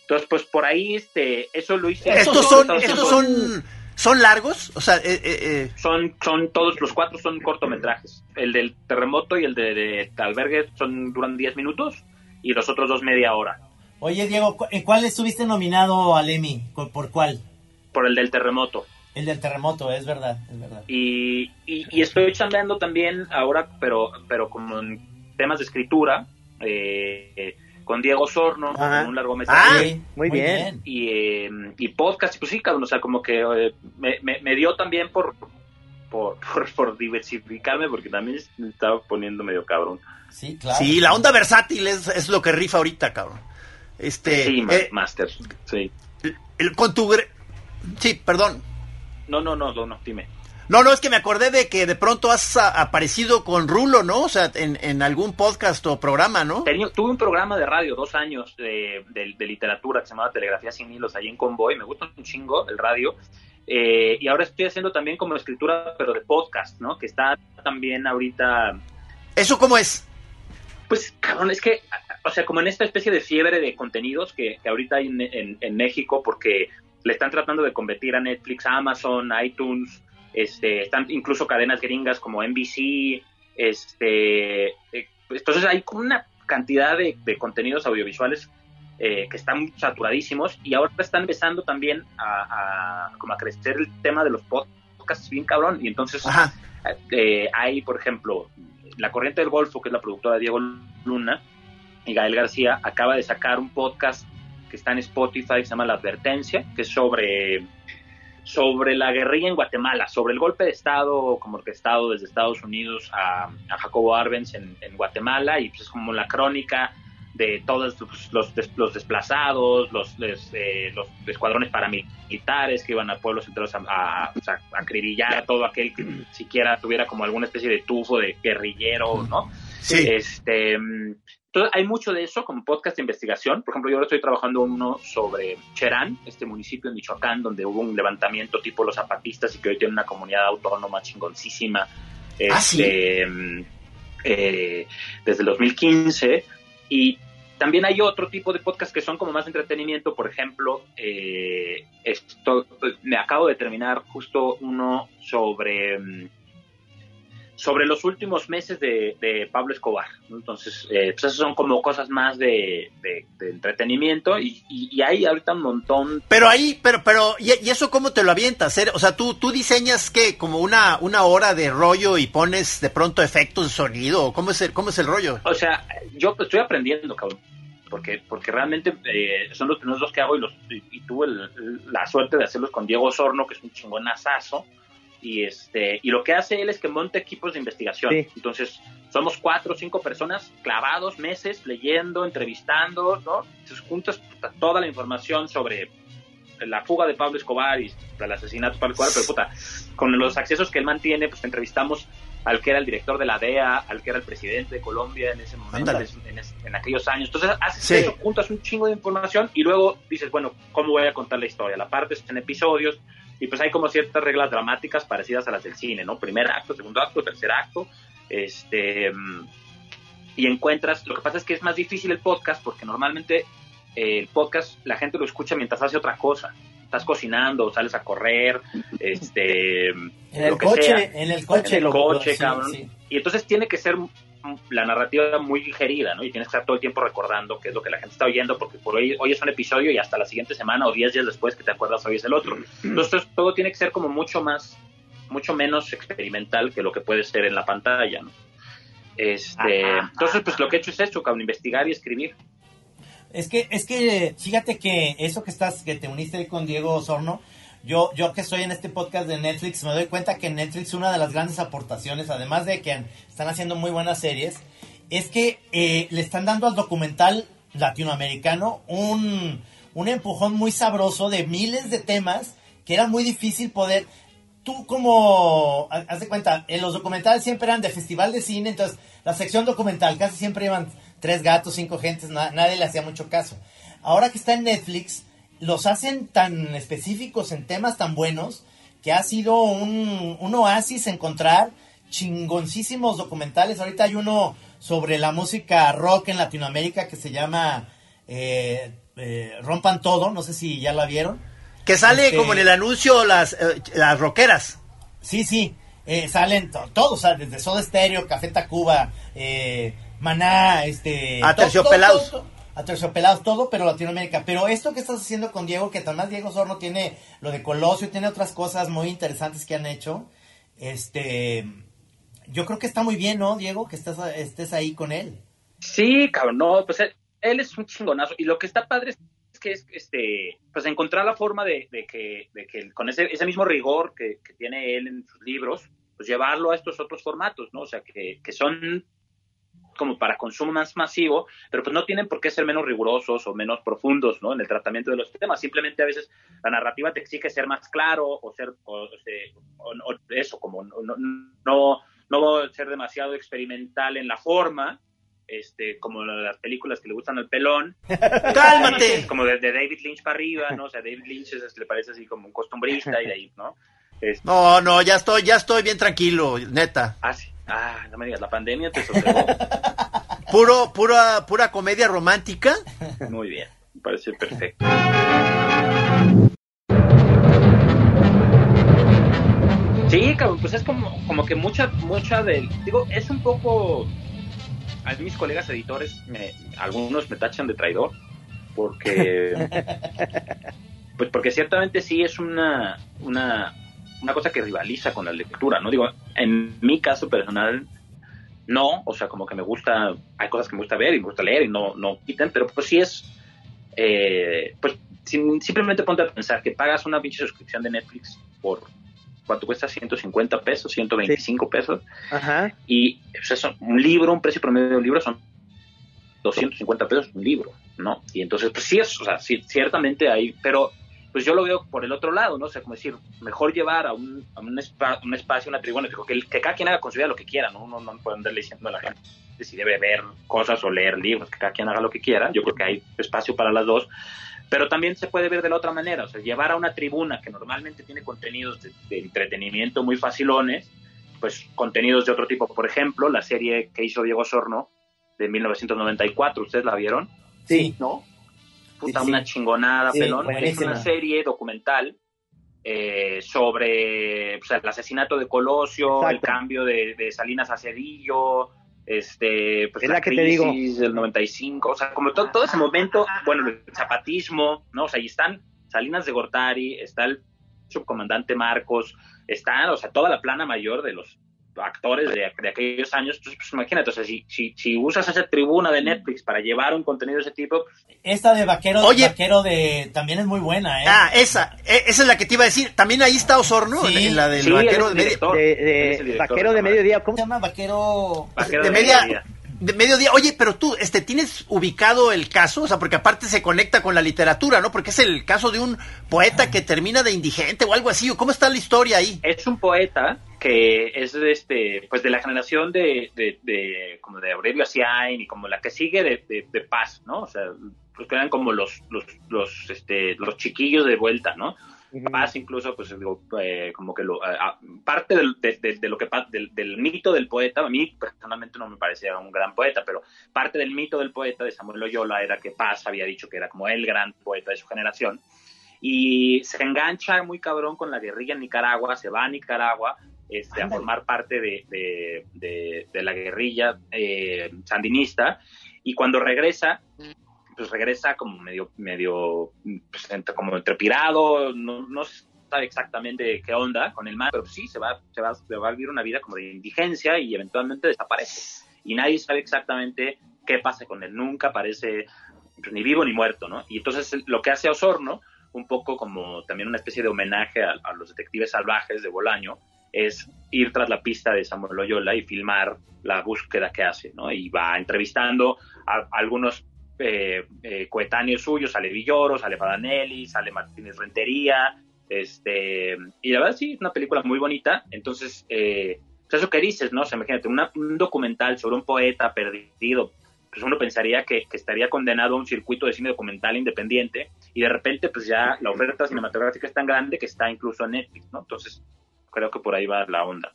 Entonces, pues por ahí, este, eso lo hice. Estos son, estos son ¿Son largos? O sea, eh, eh, eh, Son, son todos, los cuatro son cortometrajes. El del terremoto y el de, de albergue son, duran 10 minutos y los otros dos media hora. Oye, Diego, ¿en cuál estuviste nominado al Emmy? ¿Por cuál? Por el del terremoto. El del terremoto, es verdad, es verdad. Y, y, y estoy chambeando también ahora, pero, pero como en temas de escritura, eh, con Diego Sorno, Ajá. en un largometraje. Sí, muy bien. y, eh, y podcast, pues sí, cabrón, o sea, como que eh, me, me, me dio también por, por, por, por diversificarme, porque también me estaba poniendo medio cabrón. Sí, claro. Sí, la onda versátil es, es lo que rifa ahorita, cabrón. Este, Sí, eh, Master, sí. el- con tu... gre- Sí, perdón. No, no, no, no, no, dime. No, no, es que me acordé de que de pronto has aparecido con Rulo, ¿no? O sea, en, en algún podcast o programa, ¿no? Tenía- tuve un programa de radio, dos años, de, de- de literatura que se llamaba Telegrafía sin hilos, ahí en Convoy. Me gusta un chingo el radio. Eh, y ahora estoy haciendo también como escritura, pero de podcast, ¿no? Que está también ahorita ¿Eso cómo es? Pues, cabrón, es que, o sea, como en esta especie de fiebre de contenidos que, que ahorita hay en, en- en México, porque le están tratando de competir a Netflix, a Amazon, a iTunes, este, están incluso cadenas gringas como NBC, este, eh, entonces hay como una cantidad de, de contenidos audiovisuales eh, que están saturadísimos y ahora están empezando también a, a- como a crecer el tema de los podcasts bien cabrón. Y entonces eh, hay, por ejemplo, La Corriente del Golfo, que es la productora de Diego Luna, y Gael García acaba de sacar un podcast que está en Spotify, que se llama La Advertencia, que es sobre, sobre la guerrilla en Guatemala, sobre el golpe de Estado como orquestado desde Estados Unidos a, a Jacobo Arbenz en, en Guatemala, y pues es como la crónica de todos los, los, des- los desplazados, los, les- eh, los escuadrones paramilitares que iban a pueblos enteros a, a, pues, a- a acribillar a todo aquel que siquiera tuviera como alguna especie de tufo de guerrillero, ¿no? Sí. Este, mm, entonces, hay mucho de eso como podcast de investigación. Por ejemplo, yo ahora estoy trabajando uno sobre Cherán, este municipio en Michoacán, donde hubo un levantamiento tipo los zapatistas y que hoy tiene una comunidad autónoma chingoncísima. Ah, sí. Este, eh, desde el 2015. Y también hay otro tipo de podcast que son como más entretenimiento. Por ejemplo, eh, esto, me acabo de terminar justo uno sobre, mm, sobre los últimos meses de, de Pablo Escobar. Entonces, eh, pues esas son como cosas más de, de- de entretenimiento y, y- y hay ahorita un montón. Pero ahí, pero, pero, ¿y, y eso cómo te lo avientas? Eh, O sea, tú, tú diseñas que como una, una hora de rollo y pones de pronto efectos de sonido, ¿o ¿cómo es el, cómo es el rollo? O sea, yo pues, estoy aprendiendo, cabrón. Porque, porque realmente eh, son los primeros dos que hago y, los, y, tuve el- la suerte de hacerlos con Diego Sorno, que es un chingón asazo. Y, este, y lo que hace él es que monta equipos de investigación. Sí. Entonces, somos cuatro o cinco personas clavados meses leyendo, entrevistando, ¿no? Entonces, juntas toda la información sobre la fuga de Pablo Escobar y el asesinato de Pablo Escobar, pero puta, con los accesos que él mantiene, pues entrevistamos al que era el director de la DEA, al que era el presidente de Colombia en ese momento, en, aquellos años. Entonces, haces Sí. eso, juntas un chingo de información y luego dices, bueno, ¿cómo voy a contar la historia? La parte es en episodios y pues hay como ciertas reglas dramáticas parecidas a las del cine, ¿no? Primer acto, segundo acto, tercer acto, este... mm, Y encuentras, lo que pasa es que es más difícil el podcast porque normalmente eh, el podcast la gente lo escucha mientras hace otra cosa. Estás cocinando, sales a correr, este... En el lo que coche, sea. en el coche. En el lo- coche, sí, cabrón. sí. Y entonces tiene que ser la narrativa muy digerida, ¿no? Y tienes que estar todo el tiempo recordando qué es lo que la gente está oyendo, porque por hoy, hoy es un episodio y hasta la siguiente semana o 10 días después que te acuerdas hoy es el otro. Entonces todo tiene que ser como mucho más, mucho menos experimental que lo que puede ser en la pantalla, ¿no? Este, Ajá, entonces, pues lo que he hecho es eso, cabrón, investigar y escribir. Es que, es que, fíjate que eso que estás, que te uniste ahí con Diego Osorno, yo, yo que estoy en este podcast de Netflix, me doy cuenta que Netflix una de las grandes aportaciones, además de que están haciendo muy buenas series, es que eh, le están dando al documental latinoamericano un, un empujón muy sabroso de miles de temas que era muy difícil poder tú como, ha- haz de cuenta, en los documentales siempre eran de festival de cine, entonces la sección documental casi siempre iban tres gatos, cinco gentes, na- nadie le hacía mucho caso. Ahora que está en Netflix, los hacen tan específicos en temas tan buenos que ha sido un, un oasis encontrar chingoncísimos documentales. Ahorita hay uno sobre la música rock en Latinoamérica que se llama eh, eh, Rompan Todo, no sé si ya la vieron. Que sale Este- como en el anuncio las, eh, las rockeras. Sí, sí, eh, salen to- todos, desde Soda Stereo, Café Tacuba, eh, Maná, este... To- Terciopelados. to- to- aterciopelados, todo, pero Latinoamérica. Pero esto que estás haciendo con Diego, que además Diego Sorno tiene lo de Colosio, tiene otras cosas muy interesantes que han hecho. Este, yo creo que está muy bien, ¿no, Diego? Que estás, estés ahí con él. Sí, cabrón, no, pues él, es un chingonazo. Y lo que está padre es que es, este, pues encontrar la forma de, que, de que con ese, ese mismo rigor que, que, tiene él en sus libros, pues llevarlo a estos otros formatos, ¿no? O sea, que, que son como para consumo más masivo, pero pues no tienen por qué ser menos rigurosos o menos profundos ¿no? en el tratamiento de los temas. Simplemente a veces la narrativa te exige ser más claro o ser, o, eso, como no, no, no ser demasiado experimental en la forma, este, como las películas que le gustan al pelón. ¡Cálmate! Como de, David Lynch para arriba, ¿no? O sea, David Lynch es, le parece así como un costumbrista y de ahí, ¿no? Este, no, no, ya estoy, ya estoy bien tranquilo, neta. Ah, sí. Ah, no me digas, la pandemia te sostegó. Puro, pura, pura comedia romántica. Muy bien, me parece perfecto. Sí, cabrón, pues es como, como que mucha, mucha del, digo, es un poco, a mis colegas editores, me, algunos me tachan de traidor, porque, pues porque ciertamente sí es una, una, una cosa que rivaliza con la lectura, ¿no? Digo, en mi caso personal, no, o sea, como que me gusta, hay cosas que me gusta ver y me gusta leer y no, no quiten, pero pues sí es, eh, pues simplemente ponte a pensar que pagas una pinche suscripción de Netflix por, ¿cuánto cuesta? 150 pesos, 125 pesos. Ajá. Y o un libro, un precio promedio de un libro son 250 pesos un libro, ¿no? Y entonces, pues sí es, o sea, sí, ciertamente hay, pero pues yo lo veo por el otro lado, ¿no? O sea, como decir, mejor llevar a un, a un, un espacio, una tribuna, que, que cada quien haga con su vida lo que quiera, ¿no? Uno no puede andarle diciendo a la gente si debe ver cosas o leer libros, que cada quien haga lo que quiera. Yo creo que hay espacio para las dos. Pero también se puede ver de la otra manera, o sea, llevar a una tribuna que normalmente tiene contenidos de, entretenimiento muy facilones, pues contenidos de otro tipo. Por ejemplo, la serie que hizo Diego Sorno de 1994, ¿ustedes la vieron? Sí. ¿No? Puta, una chingonada, pelón. Es una serie documental eh, sobre pues, el asesinato de Colosio, el cambio de, Salinas a Cedillo, este, pues la, crisis del 95, o sea, como todo, todo ese momento, bueno, el zapatismo, ¿no? O sea, ahí están Salinas de Gortari, está el subcomandante Marcos, está, o sea, toda la plana mayor de los actores de, aquellos años, pues, pues imagínate, o sea, si, si, usas esa tribuna de Netflix para llevar un contenido de ese tipo... Pues, Esta de Vaquero, Oye, Vaquero de... también es muy buena, ¿eh? Ah, esa, e, esa es la que te iba a decir, también ahí está Osorno, en la del Vaquero de, de, Vaquero de Mediodía, ¿cómo se llama? Vaquero... de, media de mediodía. Oye, pero tú, este, ¿tienes ubicado el caso? O sea, porque aparte se conecta con la literatura, ¿no? Porque es el caso de un poeta que termina de indigente o algo así. ¿Cómo está la historia ahí? Es un poeta que es de este, pues de la generación de, de, como de Aurelio Asiain y como la que sigue de, de, Paz, ¿no? O sea, pues que eran como los, los, los, este, los chiquillos de vuelta, ¿no? Paz incluso, pues digo, eh, como que lo, parte del, de, lo que del, del, mito del poeta, a mí personalmente no me parecía un gran poeta, pero parte del mito del poeta de Samuel Loyola era que Paz había dicho que era como el gran poeta de su generación y se engancha muy cabrón con la guerrilla en Nicaragua, se va a Nicaragua este, a formar parte de, de, la guerrilla eh, sandinista y cuando regresa pues regresa como medio, medio, pues, como entrepirado, no, no sabe exactamente qué onda con el mar, pero sí se va, se va, se va a vivir una vida como de indigencia y eventualmente desaparece. Y nadie sabe exactamente qué pasa con él, nunca aparece ni vivo ni muerto, ¿no? Y entonces lo que hace Osorno, un poco como también una especie de homenaje a, los detectives salvajes de Bolaño, es ir tras la pista de Samuel Loyola y filmar la búsqueda que hace, ¿no? Y va entrevistando a algunos eh, eh, coetáneos suyos, sale Villoro, sale Padanelli, sale Martínez Rentería, este, y la verdad sí, es una película muy bonita, entonces, eh, eso que dices, ¿no? O sea, imagínate, un documental sobre un poeta perdido, pues uno pensaría que, estaría condenado a un circuito de cine documental independiente, y de repente, pues ya la oferta cinematográfica es tan grande que está incluso en Netflix, ¿no? Entonces, creo que por ahí va la onda.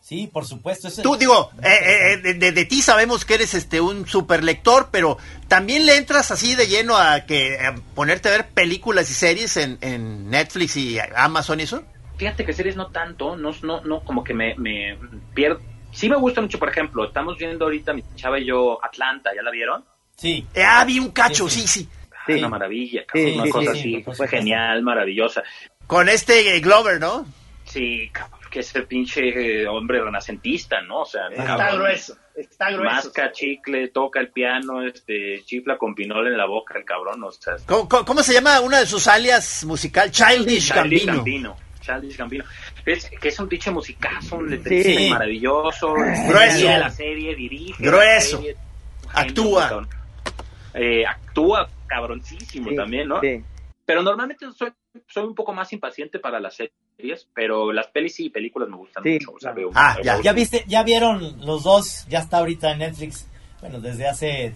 Sí, por supuesto. Tú digo, eh, eh, de, ti sabemos que eres este un super lector, pero también le entras así de lleno a que ponerte a ver películas y series en, en, Netflix y Amazon y eso. Fíjate que series no tanto, no, no, no como que me, pierdo. Sí me gusta mucho, por ejemplo, estamos viendo ahorita mi chava y yo Atlanta, ¿ya la vieron? Sí. Eh, ah, vi un cacho, Sí, sí, sí. sí. Ah, Una maravilla, cabrón, Sí, una sí, cosa sí, así, fue genial, maravillosa. Con este eh, Glover, ¿no? Sí, cabrón, que ese pinche eh, hombre renacentista, ¿no? O sea, Está cabrón, grueso, está grueso. Masca chicle, toca el piano, este, chifla con pinol en la boca el cabrón, o sea, ¿Cómo, cómo- cómo se llama una de sus alias musical? Childish Childish Gambino. Gambino. Childish Gambino. Es, que es un pinche musicazo, un letrista Sí. maravilloso. Grueso. dirige la serie, dirige. Grueso. la serie, Actúa. Eh, actúa cabroncísimo Sí, también, ¿no? sí. Pero normalmente soy, soy un poco más impaciente para las series, pero las pelis y películas me gustan Sí, mucho. O sea, veo- Ah, veo- ya. ¿Ya viste, ya vieron los dos, ya está ahorita en Netflix, bueno, desde hace eh,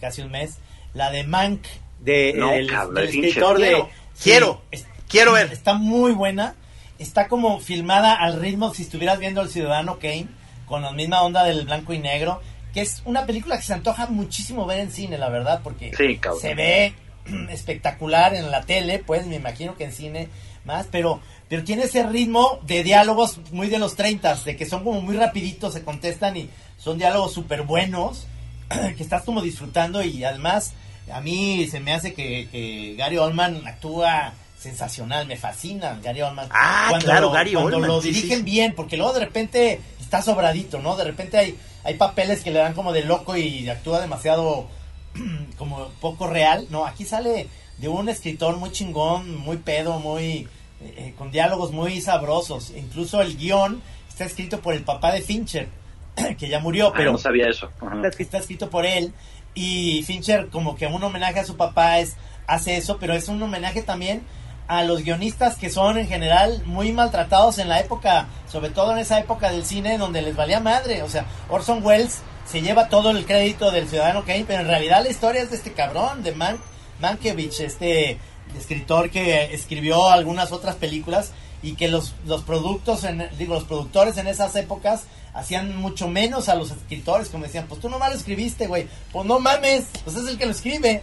casi un mes, la de Mank, De, No, el- cabrón, del escritor de... Quiero, Sí, quiero, es- quiero ver. Está muy buena, está como filmada al ritmo si estuvieras viendo El Ciudadano Kane, con la misma onda del blanco y negro, que es una película que se antoja muchísimo ver en cine, la verdad, porque Sí, se ve espectacular en la tele, pues me imagino que en cine más, pero pero tiene ese ritmo de diálogos muy de los 30, de que son como muy rapiditos, se contestan y son diálogos súper buenos, que estás como disfrutando y además a mí se me hace que, que Gary Oldman actúa sensacional, me fascina Gary Oldman. Ah, claro, Gary cuando Oldman, lo sí, dirigen sí. bien, porque luego de repente está sobradito, ¿no? De repente hay, hay papeles que le dan como de loco y actúa demasiado como poco real. No, aquí sale de un escritor muy chingón, muy pedo, muy eh, con diálogos muy sabrosos. Incluso el guion está escrito por el papá de Fincher, que ya murió, Ah, pero no sabía eso. Está escrito por él y Fincher como que un homenaje a su papá es hace eso, pero es un homenaje también a los guionistas que son en general muy maltratados en la época, sobre todo en esa época del cine donde les valía madre, o sea, Orson Welles se lleva todo el crédito del Ciudadano Kane, pero en realidad la historia es de este cabrón, de Man Mankiewicz, este escritor que escribió algunas otras películas y que los, los productos, en, digo, los productores en esas épocas hacían mucho menos a los escritores, como decían, pues tú nomás lo escribiste, güey, pues no mames, pues es el que lo escribe,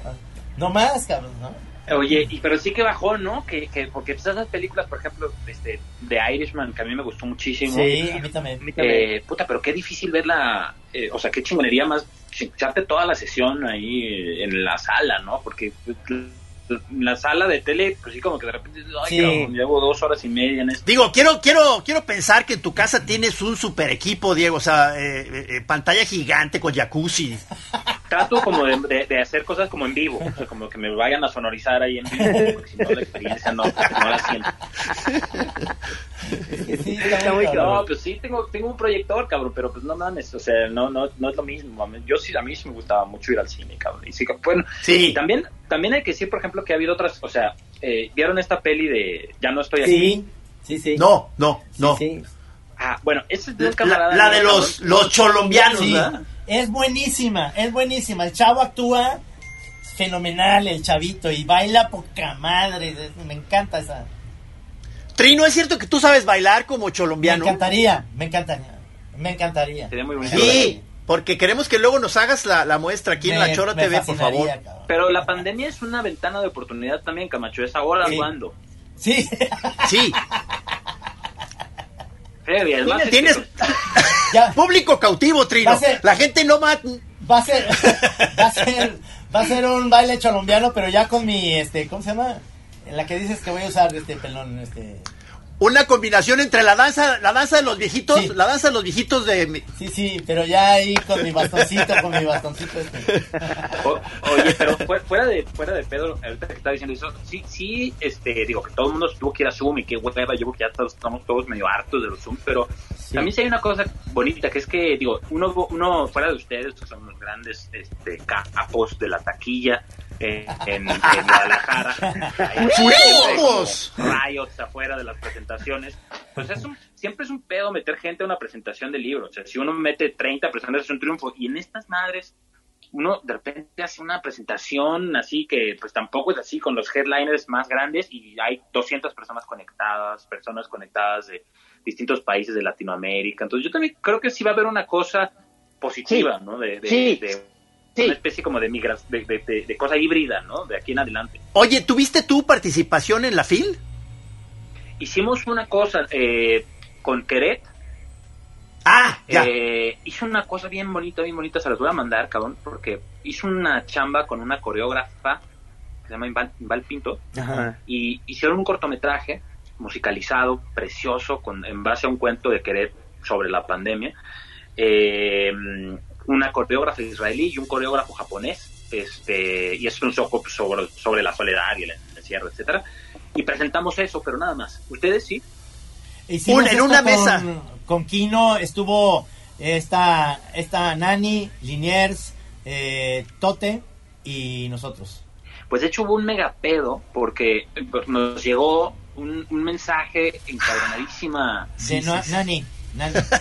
no más, cabrón, ¿no? Oye, y pero sí que bajó, ¿no? Que, que porque pues, esas películas, por ejemplo, este, de Irishman, que a mí me gustó muchísimo. Sí, a mí también. A mí también. Eh, puta, pero qué difícil verla, eh, o sea, qué chingonería más echarte toda la sesión ahí eh, en la sala, ¿no? Porque la sala de tele, pues sí, como que de repente, ay, Sí. cabrón, llevo dos horas y media en esto. Digo, quiero, quiero, quiero pensar que en tu casa tienes un super equipo, Diego. O sea, eh, eh, eh, pantalla gigante con jacuzzi. Trato como de, de- de hacer cosas como en vivo, o sea, como que me vayan a sonorizar ahí en vivo, porque si no la experiencia no, no la siento. Sí, Está muy cabrón. No, pues sí, tengo, tengo un proyector, cabrón, pero pues no mames, o sea, no, no, no es lo mismo. Yo sí, a mí sí me gustaba mucho ir al cine, cabrón. Y sí, bueno, Sí. y también, también hay que decir, por ejemplo, que ha habido otras, o sea, eh, ¿vieron esta peli de Ya no estoy aquí? Sí, sí, sí. No, no, no. Sí, Ah, bueno, esa es de un La, camarada. la de los, los cholombianos, Sí, ¿verdad? es buenísima, es buenísima. El chavo actúa fenomenal, el chavito, y baila poca madre. Me encanta esa. Trino, ¿es cierto que tú sabes bailar como Me cholombiano? encantaría, me encantaría, me encantaría. Sería muy bonito. Sí, porque queremos que luego nos hagas la, la muestra aquí en Me- la Chora me TV, por favor. cabrón. Pero la pandemia es una ventana de oportunidad también, Camacho. Es ahora Sí. cuando. Sí, Sí, es que- tienes ya, público cautivo, Trino. Ser- La gente no va... va a ser, va a ser, va a ser un baile colombiano, pero ya con mi, este, ¿cómo se llama? En la que dices que voy a usar este pelón, este. Una combinación entre la danza, la danza de los viejitos, Sí. la danza de los viejitos de... mi- Sí, sí, pero ya ahí con mi bastoncito, con mi bastoncito este. O- oye, pero fu- fuera de fuera de Pedro, ahorita que está diciendo eso, sí, sí, este, digo que todo el mundo tuvo que ir a Zoom y qué hueva, yo creo que ya todos, estamos todos medio hartos de los Zoom, pero Sí. también sí hay una cosa bonita, que es que, digo, uno, uno fuera de ustedes, que son los grandes este, capos de la taquilla en, en Guadalajara, ¡Fuimos! riots afuera de las presentaciones, pues es un, siempre es un pedo meter gente a una presentación de libros, o sea, si uno mete 30 presentaciones es un triunfo, y en estas madres uno de repente hace una presentación así que pues tampoco es así con los headliners más grandes y hay 200 personas conectadas, personas conectadas de distintos países de Latinoamérica. Entonces yo también creo que sí va a haber una cosa positiva, ¿no? De, de- Sí. de Sí. una especie como de, migras, de, de- de- de cosa híbrida, ¿no? De aquí en adelante. Oye, ¿tuviste tu participación en la FIL? Hicimos una cosa eh, con Queret, Ah, ya. Eh, hizo una cosa bien bonita, bien bonita, se las voy a mandar, cabrón, porque hizo una chamba con una coreógrafa que se llama Inval Pinto, Ajá. y hicieron un cortometraje musicalizado, precioso, con, en base a un cuento de Querer sobre la pandemia. Eh, una coreógrafa israelí y un coreógrafo japonés, este, y es un show sobre, sobre la soledad y el encierro, etcétera. Y presentamos eso, pero nada más. ¿Ustedes sí? Hicimos Un- en una con- mesa. Con Kino estuvo esta, esta Nani, Liniers, eh, Tote y nosotros. Pues de hecho hubo un mega pedo porque pues, nos llegó un, un mensaje encabronadísima. De no- Nani.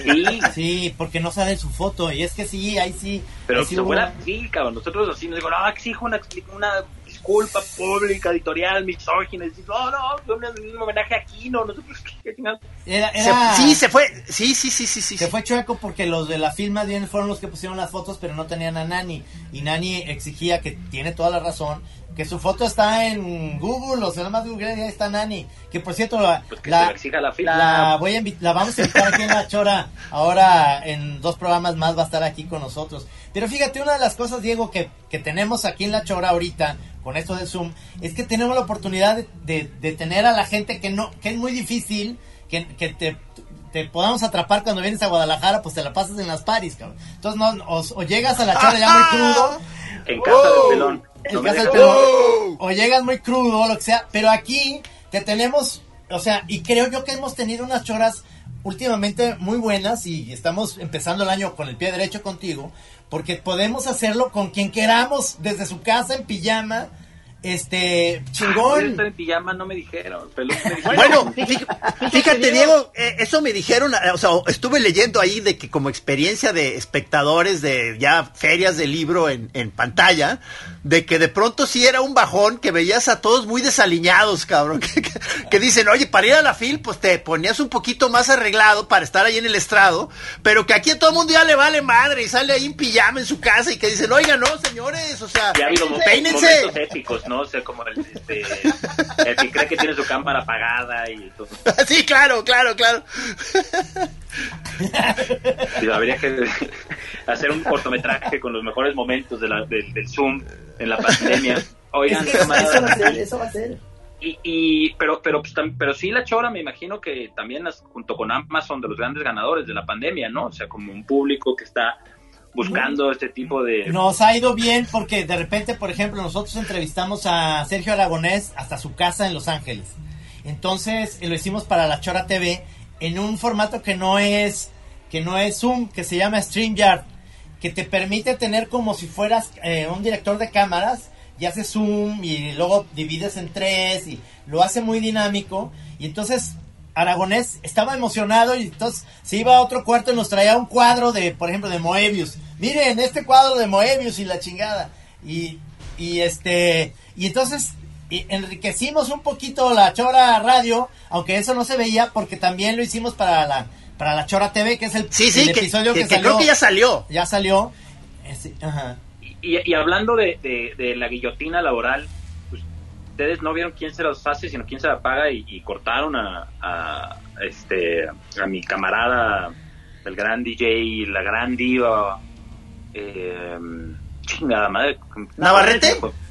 Sí, Sí, porque no sale su foto. Y es que sí, ahí sí. pero ahí sí se hubo- así, cabrón. Nosotros así nos digo, no, exijo una, una disculpa pública, editorial, misógina. No, no, un, un homenaje aquí, no, nosotros, ¿qué chingados? Era, Se- era- sí, se fue. Sí, sí, sí, sí, sí. Se sí. fue chueco porque los de la más bien fueron los que pusieron las fotos, pero no tenían a Nani. Y Nani exigía, que tiene toda la razón, que su foto está en Google, o sea, nada más Google, ahí está Nani. Que por cierto, la, Pues que la- la fila. la voy a la vamos a invitar aquí en La Chora. Ahora en dos programas más va a estar aquí con nosotros. Pero fíjate, una de las cosas, Diego, que, que tenemos aquí en La Chora ahorita, con esto de Zoom, es que tenemos la oportunidad de, de- de tener a la gente que no, que es muy difícil que, que te, te podamos atrapar cuando vienes a Guadalajara, pues te la pasas en las paris, cabrón. Entonces no, o, o llegas a la Chora ya muy crudo, En casa Oh. del pelón. No me pelón, o llegas muy crudo, o lo que sea, pero aquí te tenemos, o sea, y creo yo que hemos tenido unas choras últimamente muy buenas y estamos empezando el año con el pie derecho contigo, porque podemos hacerlo con quien queramos, desde su casa en pijama, este, chingón. estar en pijama, no me dijeron. pelón me dijeron. Bueno, fí- fíjate, Diego, eh, eso me dijeron, eh, o sea, estuve leyendo ahí de que como experiencia de espectadores de ya ferias de libro en, en pantalla, de que de pronto sí era un bajón, que veías a todos muy desaliñados, cabrón, que, que- que dicen, oye, para ir a la fil, pues te ponías un poquito más arreglado para estar ahí en el estrado, pero que aquí a todo el mundo ya le vale madre y sale ahí en pijama en su casa y que dicen, oiga, no, señores, o sea, Ya ha habido peínense. momentos épicos, ¿no? O sea, como el, este, el que cree que tiene su cámara apagada y todo. Sí, claro, claro, claro. Y habría que hacer un cortometraje con los mejores momentos de la- del, del Zoom en la pandemia. Oigan, eso va a ser, camaradas, eso va a ser. y, y pero pero pues, tam- pero sí la chora me imagino que también las- junto con Amazon de los grandes ganadores de la pandemia, ¿no? O sea, como un público que está buscando este tipo de Nos ha ido bien porque de repente, por ejemplo, nosotros entrevistamos a Sergio Aragonés hasta su casa en Los Ángeles. Entonces eh, lo hicimos para la Chora TV en un formato que no es que no es Zoom, que se llama StreamYard, que te permite tener como si fueras eh, un director de cámaras y haces Zoom y luego divides en tres y lo hace muy dinámico y entonces Aragonés estaba emocionado y entonces se iba a otro cuarto y nos traía un cuadro de, por ejemplo, de Moebius. Miren, este cuadro de Moebius y la chingada. Y, y este, y entonces y enriquecimos un poquito la Chora Radio, aunque eso no se veía porque también lo hicimos para la, para la Chora TV, que es el, Sí, sí, el que, episodio que- que, que salió. creo que ya salió. Ya salió. Este, ajá. Y, y hablando de, de- de la guillotina laboral, pues, ustedes no vieron quién se los hace, sino quién se la paga y, y cortaron a, a, este a mi camarada, el gran DJ, la gran diva, eh, chingada madre. ¿Navarrete? Navarrete.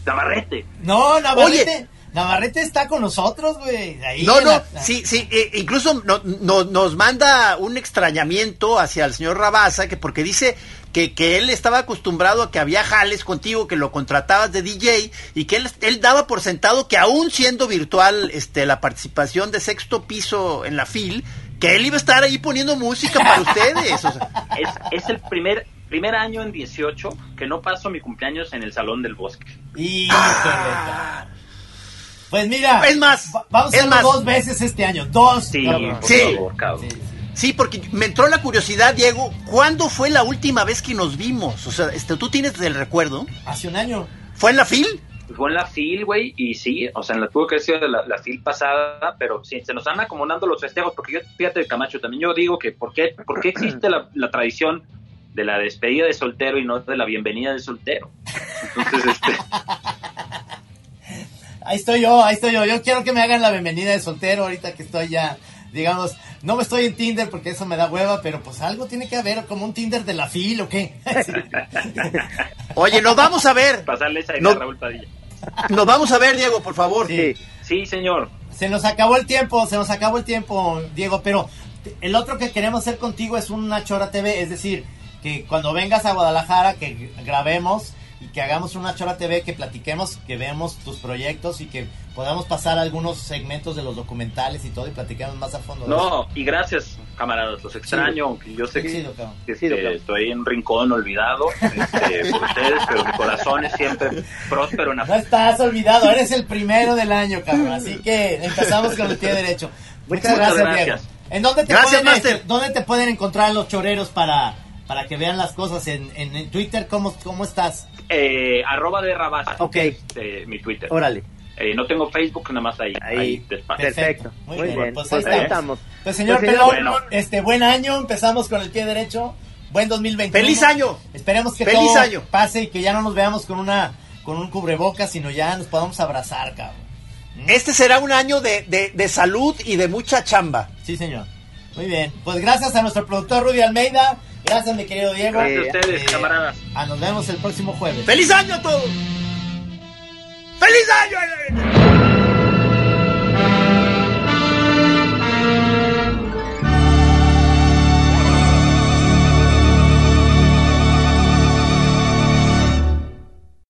No, Navarrete. Navarrete está con nosotros, güey. No, no, la- sí, sí, eh, incluso no- no- nos manda un extrañamiento hacia el señor Rabasa, que porque dice que, que él estaba acostumbrado a que había jales contigo, que lo contratabas de DJ, y que él, él daba por sentado que aún siendo virtual este, la participación de sexto piso en la FIL, que él iba a estar ahí poniendo música para ustedes. o sea. Es, es el primer primer año en 18 que no paso mi cumpleaños en el Salón del Bosque. Ah. Pues mira, Es más, va- vamos a es hacerlo más. dos veces este año. Dos. Sí, por Sí. favor, cabrón. Sí, sí. Sí, porque me entró la curiosidad, Diego, ¿cuándo fue la última vez que nos vimos? O sea, este, ¿tú tienes el recuerdo? Hace un año. ¿Fue en la FIL? Fue en la FIL, güey, y sí, o sea, en la tuvo que sido la, la FIL pasada, pero sí, se nos van acomodando los festejos, porque yo, fíjate, Camacho, también yo digo que ¿por qué, por qué existe la, la tradición de la despedida de soltero y no de la bienvenida de soltero? Entonces, este, Ahí estoy yo, ahí estoy yo. Yo quiero que me hagan la bienvenida de soltero ahorita que estoy ya, digamos. No me estoy en Tinder porque eso me da hueva, pero pues algo tiene que haber, como un Tinder de la FIL o qué. Oye, nos vamos a ver. Pasarle esa idea No. a Raúl Padilla. Nos vamos a ver, Diego, por favor. Sí. Sí, señor. Se nos acabó el tiempo, se nos acabó el tiempo, Diego, pero el otro que queremos hacer contigo es una Chora TV, es decir, que cuando vengas a Guadalajara, que grabemos y que hagamos una Chora TV, que platiquemos, que veamos tus proyectos y que podamos pasar algunos segmentos de los documentales y todo y platiquemos más a fondo. No, y gracias, camaradas. Los extraño, aunque yo sé que, chido, este, estoy en un rincón olvidado este, por ustedes, pero mi corazón es siempre próspero en No estás olvidado, eres el primero del año, cabrón. Así que empezamos con el pie derecho. Muchas, Muchas gracias, gracias. Diego. ¿En dónde te, Gracias, pueden, Master. este, ¿dónde te pueden encontrar los choreros para, para que vean las cosas? En, en, en Twitter, ¿cómo, ¿cómo estás? eh, arroba de Rabasa, Ok. este, mi Twitter. Órale. Eh, no tengo Facebook, nada más ahí. Ahí. Ahí, despacio. Perfecto. Muy Muy bien, bien. pues Pues ahí estamos. Pues señor Pues, Pelón, bueno. este buen año, empezamos con el pie derecho. Buen 2021. ¡Feliz año! Esperemos que ¡Feliz todo año! pase y que ya no nos veamos con una con un cubrebocas, sino ya nos podamos abrazar, cabrón. Este será un año de, de, de salud y de mucha chamba. Sí, señor. Muy bien. Pues gracias a nuestro productor Rudy Almeida. Gracias, mi querido Diego. Gracias a ustedes, Eh, camaradas. ah, nos vemos el próximo jueves. ¡Feliz año a todos! ¡Feliz año!